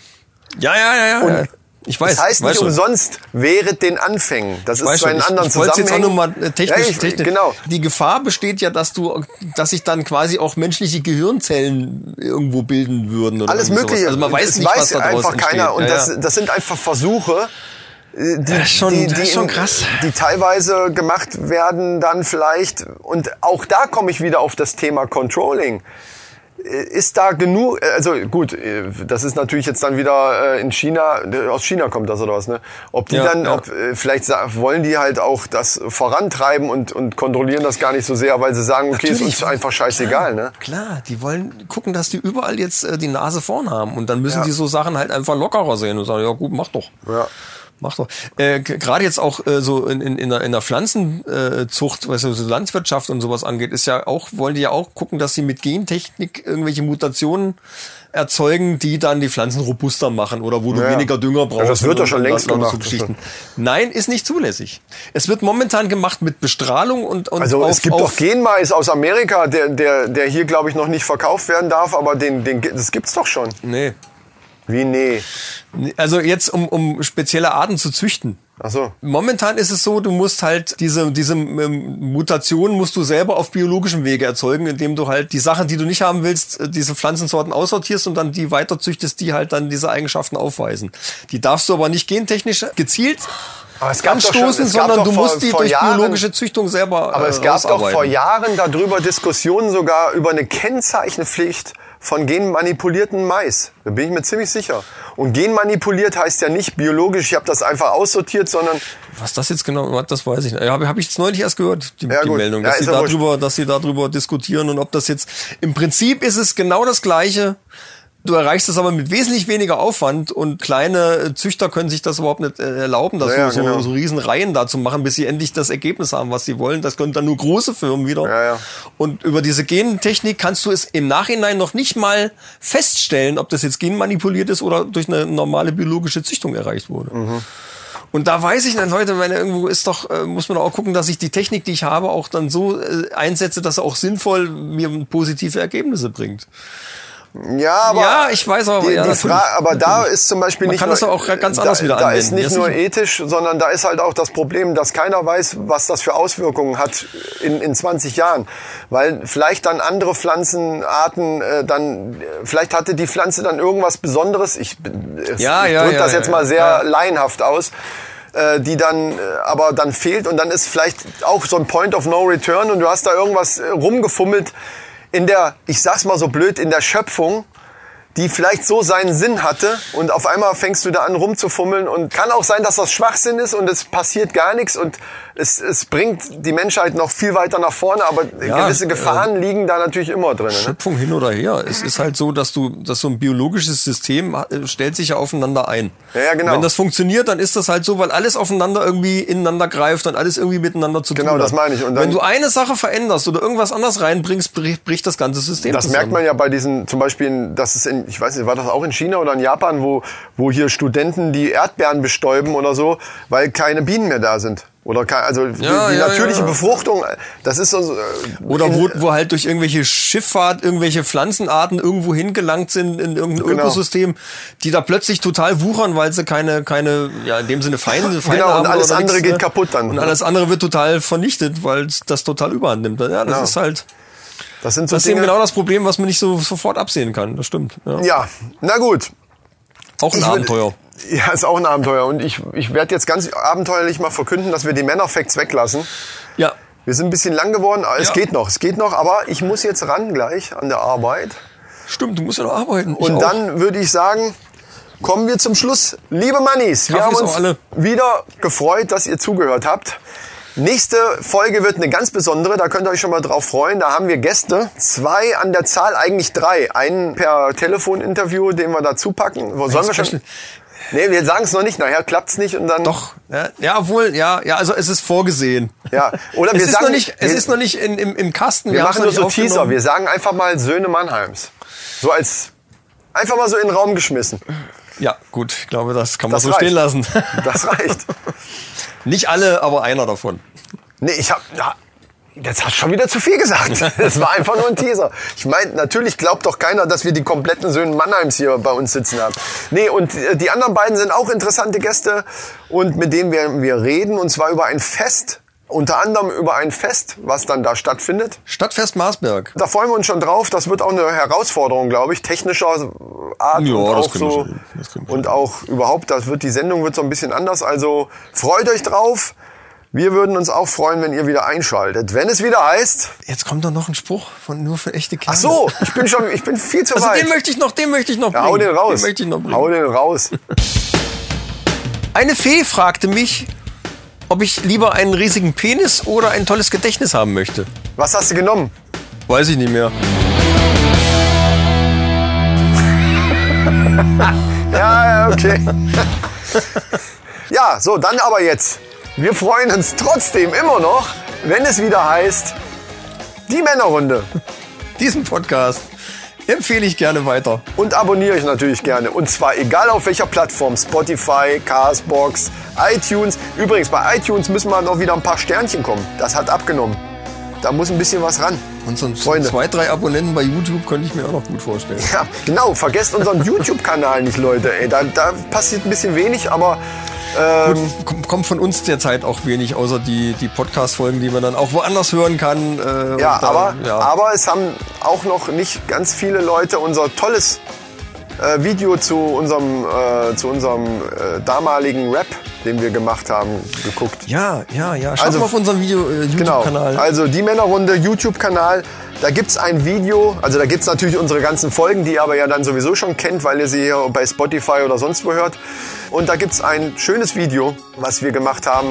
Ja, ja, ja, ja. Und. Ich weiß. das heißt nicht schon. umsonst während den Anfängen. Das ist Weiß zwar schon. in Ich, anderen ich wollte jetzt auch nur mal äh, technisch, ja, ich, technisch. Genau. Die Gefahr besteht ja, dass du, dass sich dann quasi auch menschliche Gehirnzellen irgendwo bilden würden oder Alles irgendwie sowas. Mögliche. Also man weiß es nicht, weiß was da draus einfach entsteht. keiner. Und ja, das, ja. das sind einfach Versuche, äh, die, Das ist schon- die, das die, ist schon krass. die teilweise gemacht werden dann vielleicht. Und auch da komme ich wieder auf das Thema Controlling. Äh, Ist da genug, äh, also gut, äh, das ist natürlich jetzt dann wieder in China, aus China kommt das oder was, ne? Ob die Ja, dann, ja. ob, vielleicht wollen die halt auch das vorantreiben und, und kontrollieren das gar nicht so sehr, weil sie sagen, okay, ist Natürlich. uns einfach scheißegal, ne? Klar, die wollen gucken, dass die überall jetzt die Nase vorn haben und dann müssen Ja. die so Sachen halt einfach lockerer sehen und sagen, ja gut, mach doch. Ja. Mach doch. Äh, Gerade jetzt auch äh, so in, in, in der, in der Pflanzenzucht, was so Landwirtschaft und sowas angeht, ist ja auch, wollen die ja auch gucken, dass sie mit Gentechnik irgendwelche Mutationen erzeugen, die dann die Pflanzen robuster machen oder wo du Ja. weniger Dünger Ja, brauchst. das wird doch schon längst gemacht, so Geschichten. Nein, ist nicht zulässig. Es wird momentan gemacht mit Bestrahlung und, und Also auf, es gibt doch Genmais aus Amerika, der, der, der hier, glaube ich, noch nicht verkauft werden darf, aber den, den, das gibt's doch schon. Nee. Wie, nee. Also jetzt, um, um spezielle Arten zu züchten. Ach so. Momentan ist es so, du musst halt diese, diese ähm, Mutation musst du selber auf biologischem Wege erzeugen, indem du halt die Sachen, die du nicht haben willst, äh, diese Pflanzensorten aussortierst und dann die weiterzüchtest, die halt dann diese Eigenschaften aufweisen. Die darfst du aber nicht gentechnisch gezielt Aber es gab doch schon- anstoßen, es gab sondern doch du vor- musst die vor durch Jahren- biologische Züchtung selber Aber äh, es gab doch vor Jahren darüber Diskussionen sogar über eine Kennzeichenpflicht von genmanipulierten Mais. Da bin ich mir ziemlich sicher. Und genmanipuliert heißt ja nicht biologisch, ich habe das einfach aussortiert, sondern Was das jetzt genau war, das weiß ich nicht. Ja, habe hab ich jetzt neulich erst gehört, die, Ja, die. Meldung, dass sie ja wurscht. darüber, dass sie darüber diskutieren und ob das jetzt im Prinzip ist es genau das Gleiche. Du erreichst es aber mit wesentlich weniger Aufwand und kleine Züchter können sich das überhaupt nicht äh, erlauben, das Ja, so, genau. so, riesen Reihen da zu machen, bis sie endlich das Ergebnis haben, was sie wollen. Das können dann nur große Firmen wieder. Ja, ja. Und über diese Gentechnik kannst du es im Nachhinein noch nicht mal feststellen, ob das jetzt genmanipuliert ist oder durch eine normale biologische Züchtung erreicht wurde. Mhm. Und da weiß ich dann heute, wenn irgendwo ist, doch äh, muss man auch gucken, dass ich die Technik, die ich habe, auch dann so äh, einsetze, dass er auch sinnvoll mir positive Ergebnisse bringt. Ja, aber Ja, ich weiß aber, die, ja, die natürlich. Fra aber da ist zum Beispiel Man nicht kann nur, das auch ganz anders da, wieder Da ist anwenden, nicht ja, nur sicher. ethisch, sondern da ist halt auch das Problem, dass keiner weiß, was das für Auswirkungen hat in, in 20 Jahren, weil vielleicht dann andere Pflanzenarten äh, dann äh, vielleicht hatte die Pflanze dann irgendwas Besonderes. Ich, Ja, ich ja, drück ja, das jetzt mal sehr ja. laienhaft aus äh, die dann äh, aber dann fehlt und dann ist vielleicht auch so ein Point of No Return und du hast da irgendwas äh, rumgefummelt in der, ich sag's mal so blöd, in der Schöpfung, die vielleicht so seinen Sinn hatte und auf einmal fängst du da an rumzufummeln und kann auch sein, dass das Schwachsinn ist und es passiert gar nichts und es, es bringt die Menschheit noch viel weiter nach vorne, aber Ja, gewisse Gefahren liegen da natürlich immer drin. Ne? Schöpfung hin oder her. Es ist halt so, dass du, dass so ein biologisches System äh, stellt sich ja aufeinander ein. Ja, ja, genau. Wenn das funktioniert, dann ist das halt so, weil alles aufeinander irgendwie ineinander greift und alles irgendwie miteinander zu Genau, tun hat. das meine ich. Und Wenn du eine Sache veränderst oder irgendwas anderes reinbringst, bricht, bricht das ganze System Das zusammen. merkt man ja bei diesen, zum Beispiel, in, das ist in, ich weiß nicht, war das auch in China oder in Japan, wo, wo hier Studenten die Erdbeeren bestäuben oder so, weil keine Bienen mehr da sind. Oder kein, also die, Ja, die ja, natürliche ja. Befruchtung, das ist so. äh, Oder wo, wo halt durch irgendwelche Schifffahrt irgendwelche Pflanzenarten irgendwo hingelangt sind in irgendein Genau. Ökosystem, die da plötzlich total wuchern, weil sie keine, keine, ja, in dem Sinne Feinde, Feinde Genau, und haben. alles oder andere nichts, geht kaputt dann. Und alles andere wird total vernichtet, weil das total überhand nimmt. Ja, das Genau. ist halt, das sind so das ist eben Dinge. genau das Problem, was man nicht so sofort absehen kann. Das stimmt. Ja. ja, na gut. Auch ein Ich will- Abenteuer. Ja, ist auch ein Abenteuer. Und ich, ich werde jetzt ganz abenteuerlich mal verkünden, dass wir die Männerfacts weglassen. Ja. Wir sind ein bisschen lang geworden, aber es Ja. geht noch, es geht noch, aber ich muss jetzt ran gleich an der Arbeit. Stimmt, du musst ja noch arbeiten. Und dann würde ich sagen, kommen wir zum Schluss. Liebe Mannis, wir haben uns wieder gefreut, dass ihr zugehört habt. Nächste Folge wird eine ganz besondere, da könnt ihr euch schon mal drauf freuen. Da haben wir Gäste, zwei an der Zahl, eigentlich drei. Einen per Telefoninterview, den wir dazu packen. Wo sollen wir schon? Nee, wir sagen es noch nicht, nachher klappt's nicht und dann. Doch, ja, ja, obwohl, ja, ja, also es ist vorgesehen. Ja, oder es wir ist sagen- noch nicht, es wir- ist noch nicht in, im, im Kasten. Wir haben's machen nur so Teaser. Wir sagen einfach mal Söhne Mannheims. So als einfach mal so in den Raum geschmissen. Ja, gut, ich glaube, das kann man Das so reicht. stehen lassen. Das reicht. Nicht alle, aber einer davon. Nee, ich hab. Ja, jetzt hast du schon wieder zu viel gesagt. Das war einfach nur ein Teaser. Ich meine, natürlich glaubt doch keiner, dass wir die kompletten Söhne Mannheims hier bei uns sitzen haben. Nee, und äh, die anderen beiden sind auch interessante Gäste und mit denen werden wir reden und zwar über ein Fest. Unter anderem über ein Fest, was dann da stattfindet. Stadtfest Marsberg. Da freuen wir uns schon drauf. Das wird auch eine Herausforderung, glaube ich, technischer Art Ja, und auch so und auch überhaupt. Das wird die Sendung wird so ein bisschen anders. Also freut euch drauf. Wir würden uns auch freuen, wenn ihr wieder einschaltet. Wenn es wieder heißt, Jetzt kommt doch noch ein Spruch von nur für echte Kerle. ach so, ich bin schon, ich bin viel zu Also weit. den möchte ich noch, den möchte ich noch ja, bringen. hau den raus. Den möchte ich noch bringen. hau den raus. Eine Fee fragte mich, ob ich lieber einen riesigen Penis oder ein tolles Gedächtnis haben möchte. Was hast du genommen? Weiß ich nicht mehr. Ja, ja, okay. Ja, so, dann aber jetzt. Wir freuen uns trotzdem immer noch, wenn es wieder heißt, die Männerrunde. Diesen Podcast empfehle ich gerne weiter. Und abonniere ich natürlich gerne. Und zwar egal auf welcher Plattform. Spotify, Castbox, iTunes. Übrigens, bei iTunes müssen mal noch wieder ein paar Sternchen kommen. Das hat abgenommen. Da muss ein bisschen was ran. Und so, so Freunde. zwei, drei Abonnenten bei YouTube könnte ich mir auch noch gut vorstellen. Ja, genau. Vergesst unseren YouTube-Kanal nicht, Leute. Ey, da, da passiert ein bisschen wenig, aber ähm, Gut, kom- kommt von uns derzeit auch wenig, außer die, die Podcast-Folgen, die man dann auch woanders hören kann. Äh, Ja, und da- aber, ja. aber es haben auch noch nicht ganz viele Leute unser tolles äh, Video zu unserem, äh, zu unserem äh, damaligen Rap, den wir gemacht haben, geguckt. ja, ja, ja. Schaut Also- mal auf unserem Video, äh, Genau. YouTube-Kanal. Also die Männerrunde YouTube-Kanal. Da gibt's ein Video, also da gibt's natürlich unsere ganzen Folgen, die ihr aber ja dann sowieso schon kennt, weil ihr sie hier bei Spotify oder sonst wo hört. Und da gibt's ein schönes Video, was wir gemacht haben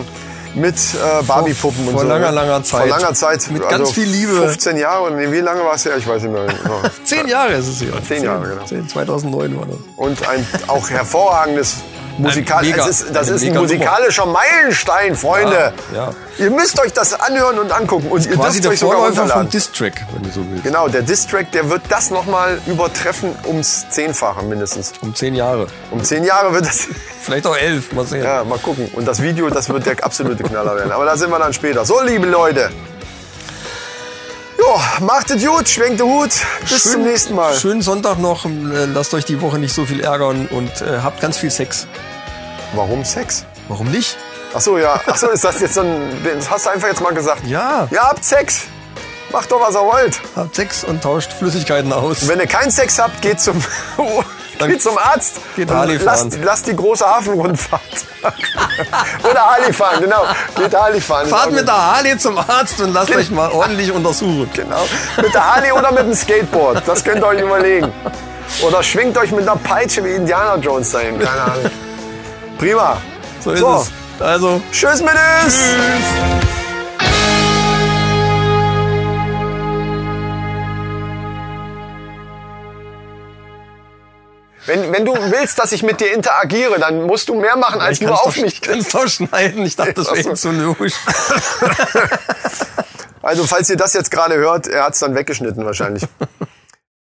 mit äh, Barbie-Puppen und vor so. langer, ne? langer Zeit. Vor langer Zeit. Also Mit ganz viel Liebe. 15 Jahre, nee, wie lange war es her? Ich weiß nicht mehr. genau. Zehn Jahre ist es hier. Zehn Jahre, genau. Zehn, 2009 war das. Und ein auch hervorragendes Musikal mega- ist, das ist ein musikalischer Meilenstein, Freunde. Ja, ja. Ihr müsst euch das anhören und angucken. Und ihr Quasi dürft der euch sogar Vorläufer vom. Distrack, wenn du so willst. Genau, der Distrack, der wird das nochmal übertreffen ums Zehnfache mindestens. Um zehn Jahre. Um zehn Jahre wird das, Vielleicht auch elf, mal sehen. ja, mal gucken. Und das Video, das wird der absolute Knaller werden. Aber da sind wir dann später. So, liebe Leute. Jo, macht es gut, schwenkt den Hut. Bis zum nächsten Mal. Schönen Sonntag noch. äh, Lasst euch die Woche nicht so viel ärgern und äh, habt ganz viel Sex. Warum Sex? Warum nicht? Ach so, ja. Ach so, ist das jetzt so ein, das hast du einfach jetzt mal gesagt. Ja, Ja, habt Sex. Macht doch, was ihr wollt. habt Sex und tauscht Flüssigkeiten aus. Wenn ihr keinen Sex habt, geht zum, geht zum Arzt. Geht Harley fahren. lasst die große Hafenrundfahrt. Oder Harley fahren, genau. Geht Harley fahren. Fahrt auch mit der Harley zum Arzt und lasst euch mal ordentlich untersuchen. Genau. Mit der Harley oder mit dem Skateboard. Das könnt ihr euch überlegen. Oder schwingt euch mit einer Peitsche wie Indiana Jones dahin. Keine Ahnung. Prima. So ist So. es. Also, Tschüss mit uns. Wenn, wenn du willst, dass ich mit dir interagiere, dann musst du mehr machen, als ich nur auf doch, mich. kann's doch schneiden. Ich dachte, das wäre jetzt so logisch. Also, falls ihr das jetzt gerade hört, er hat's dann weggeschnitten wahrscheinlich.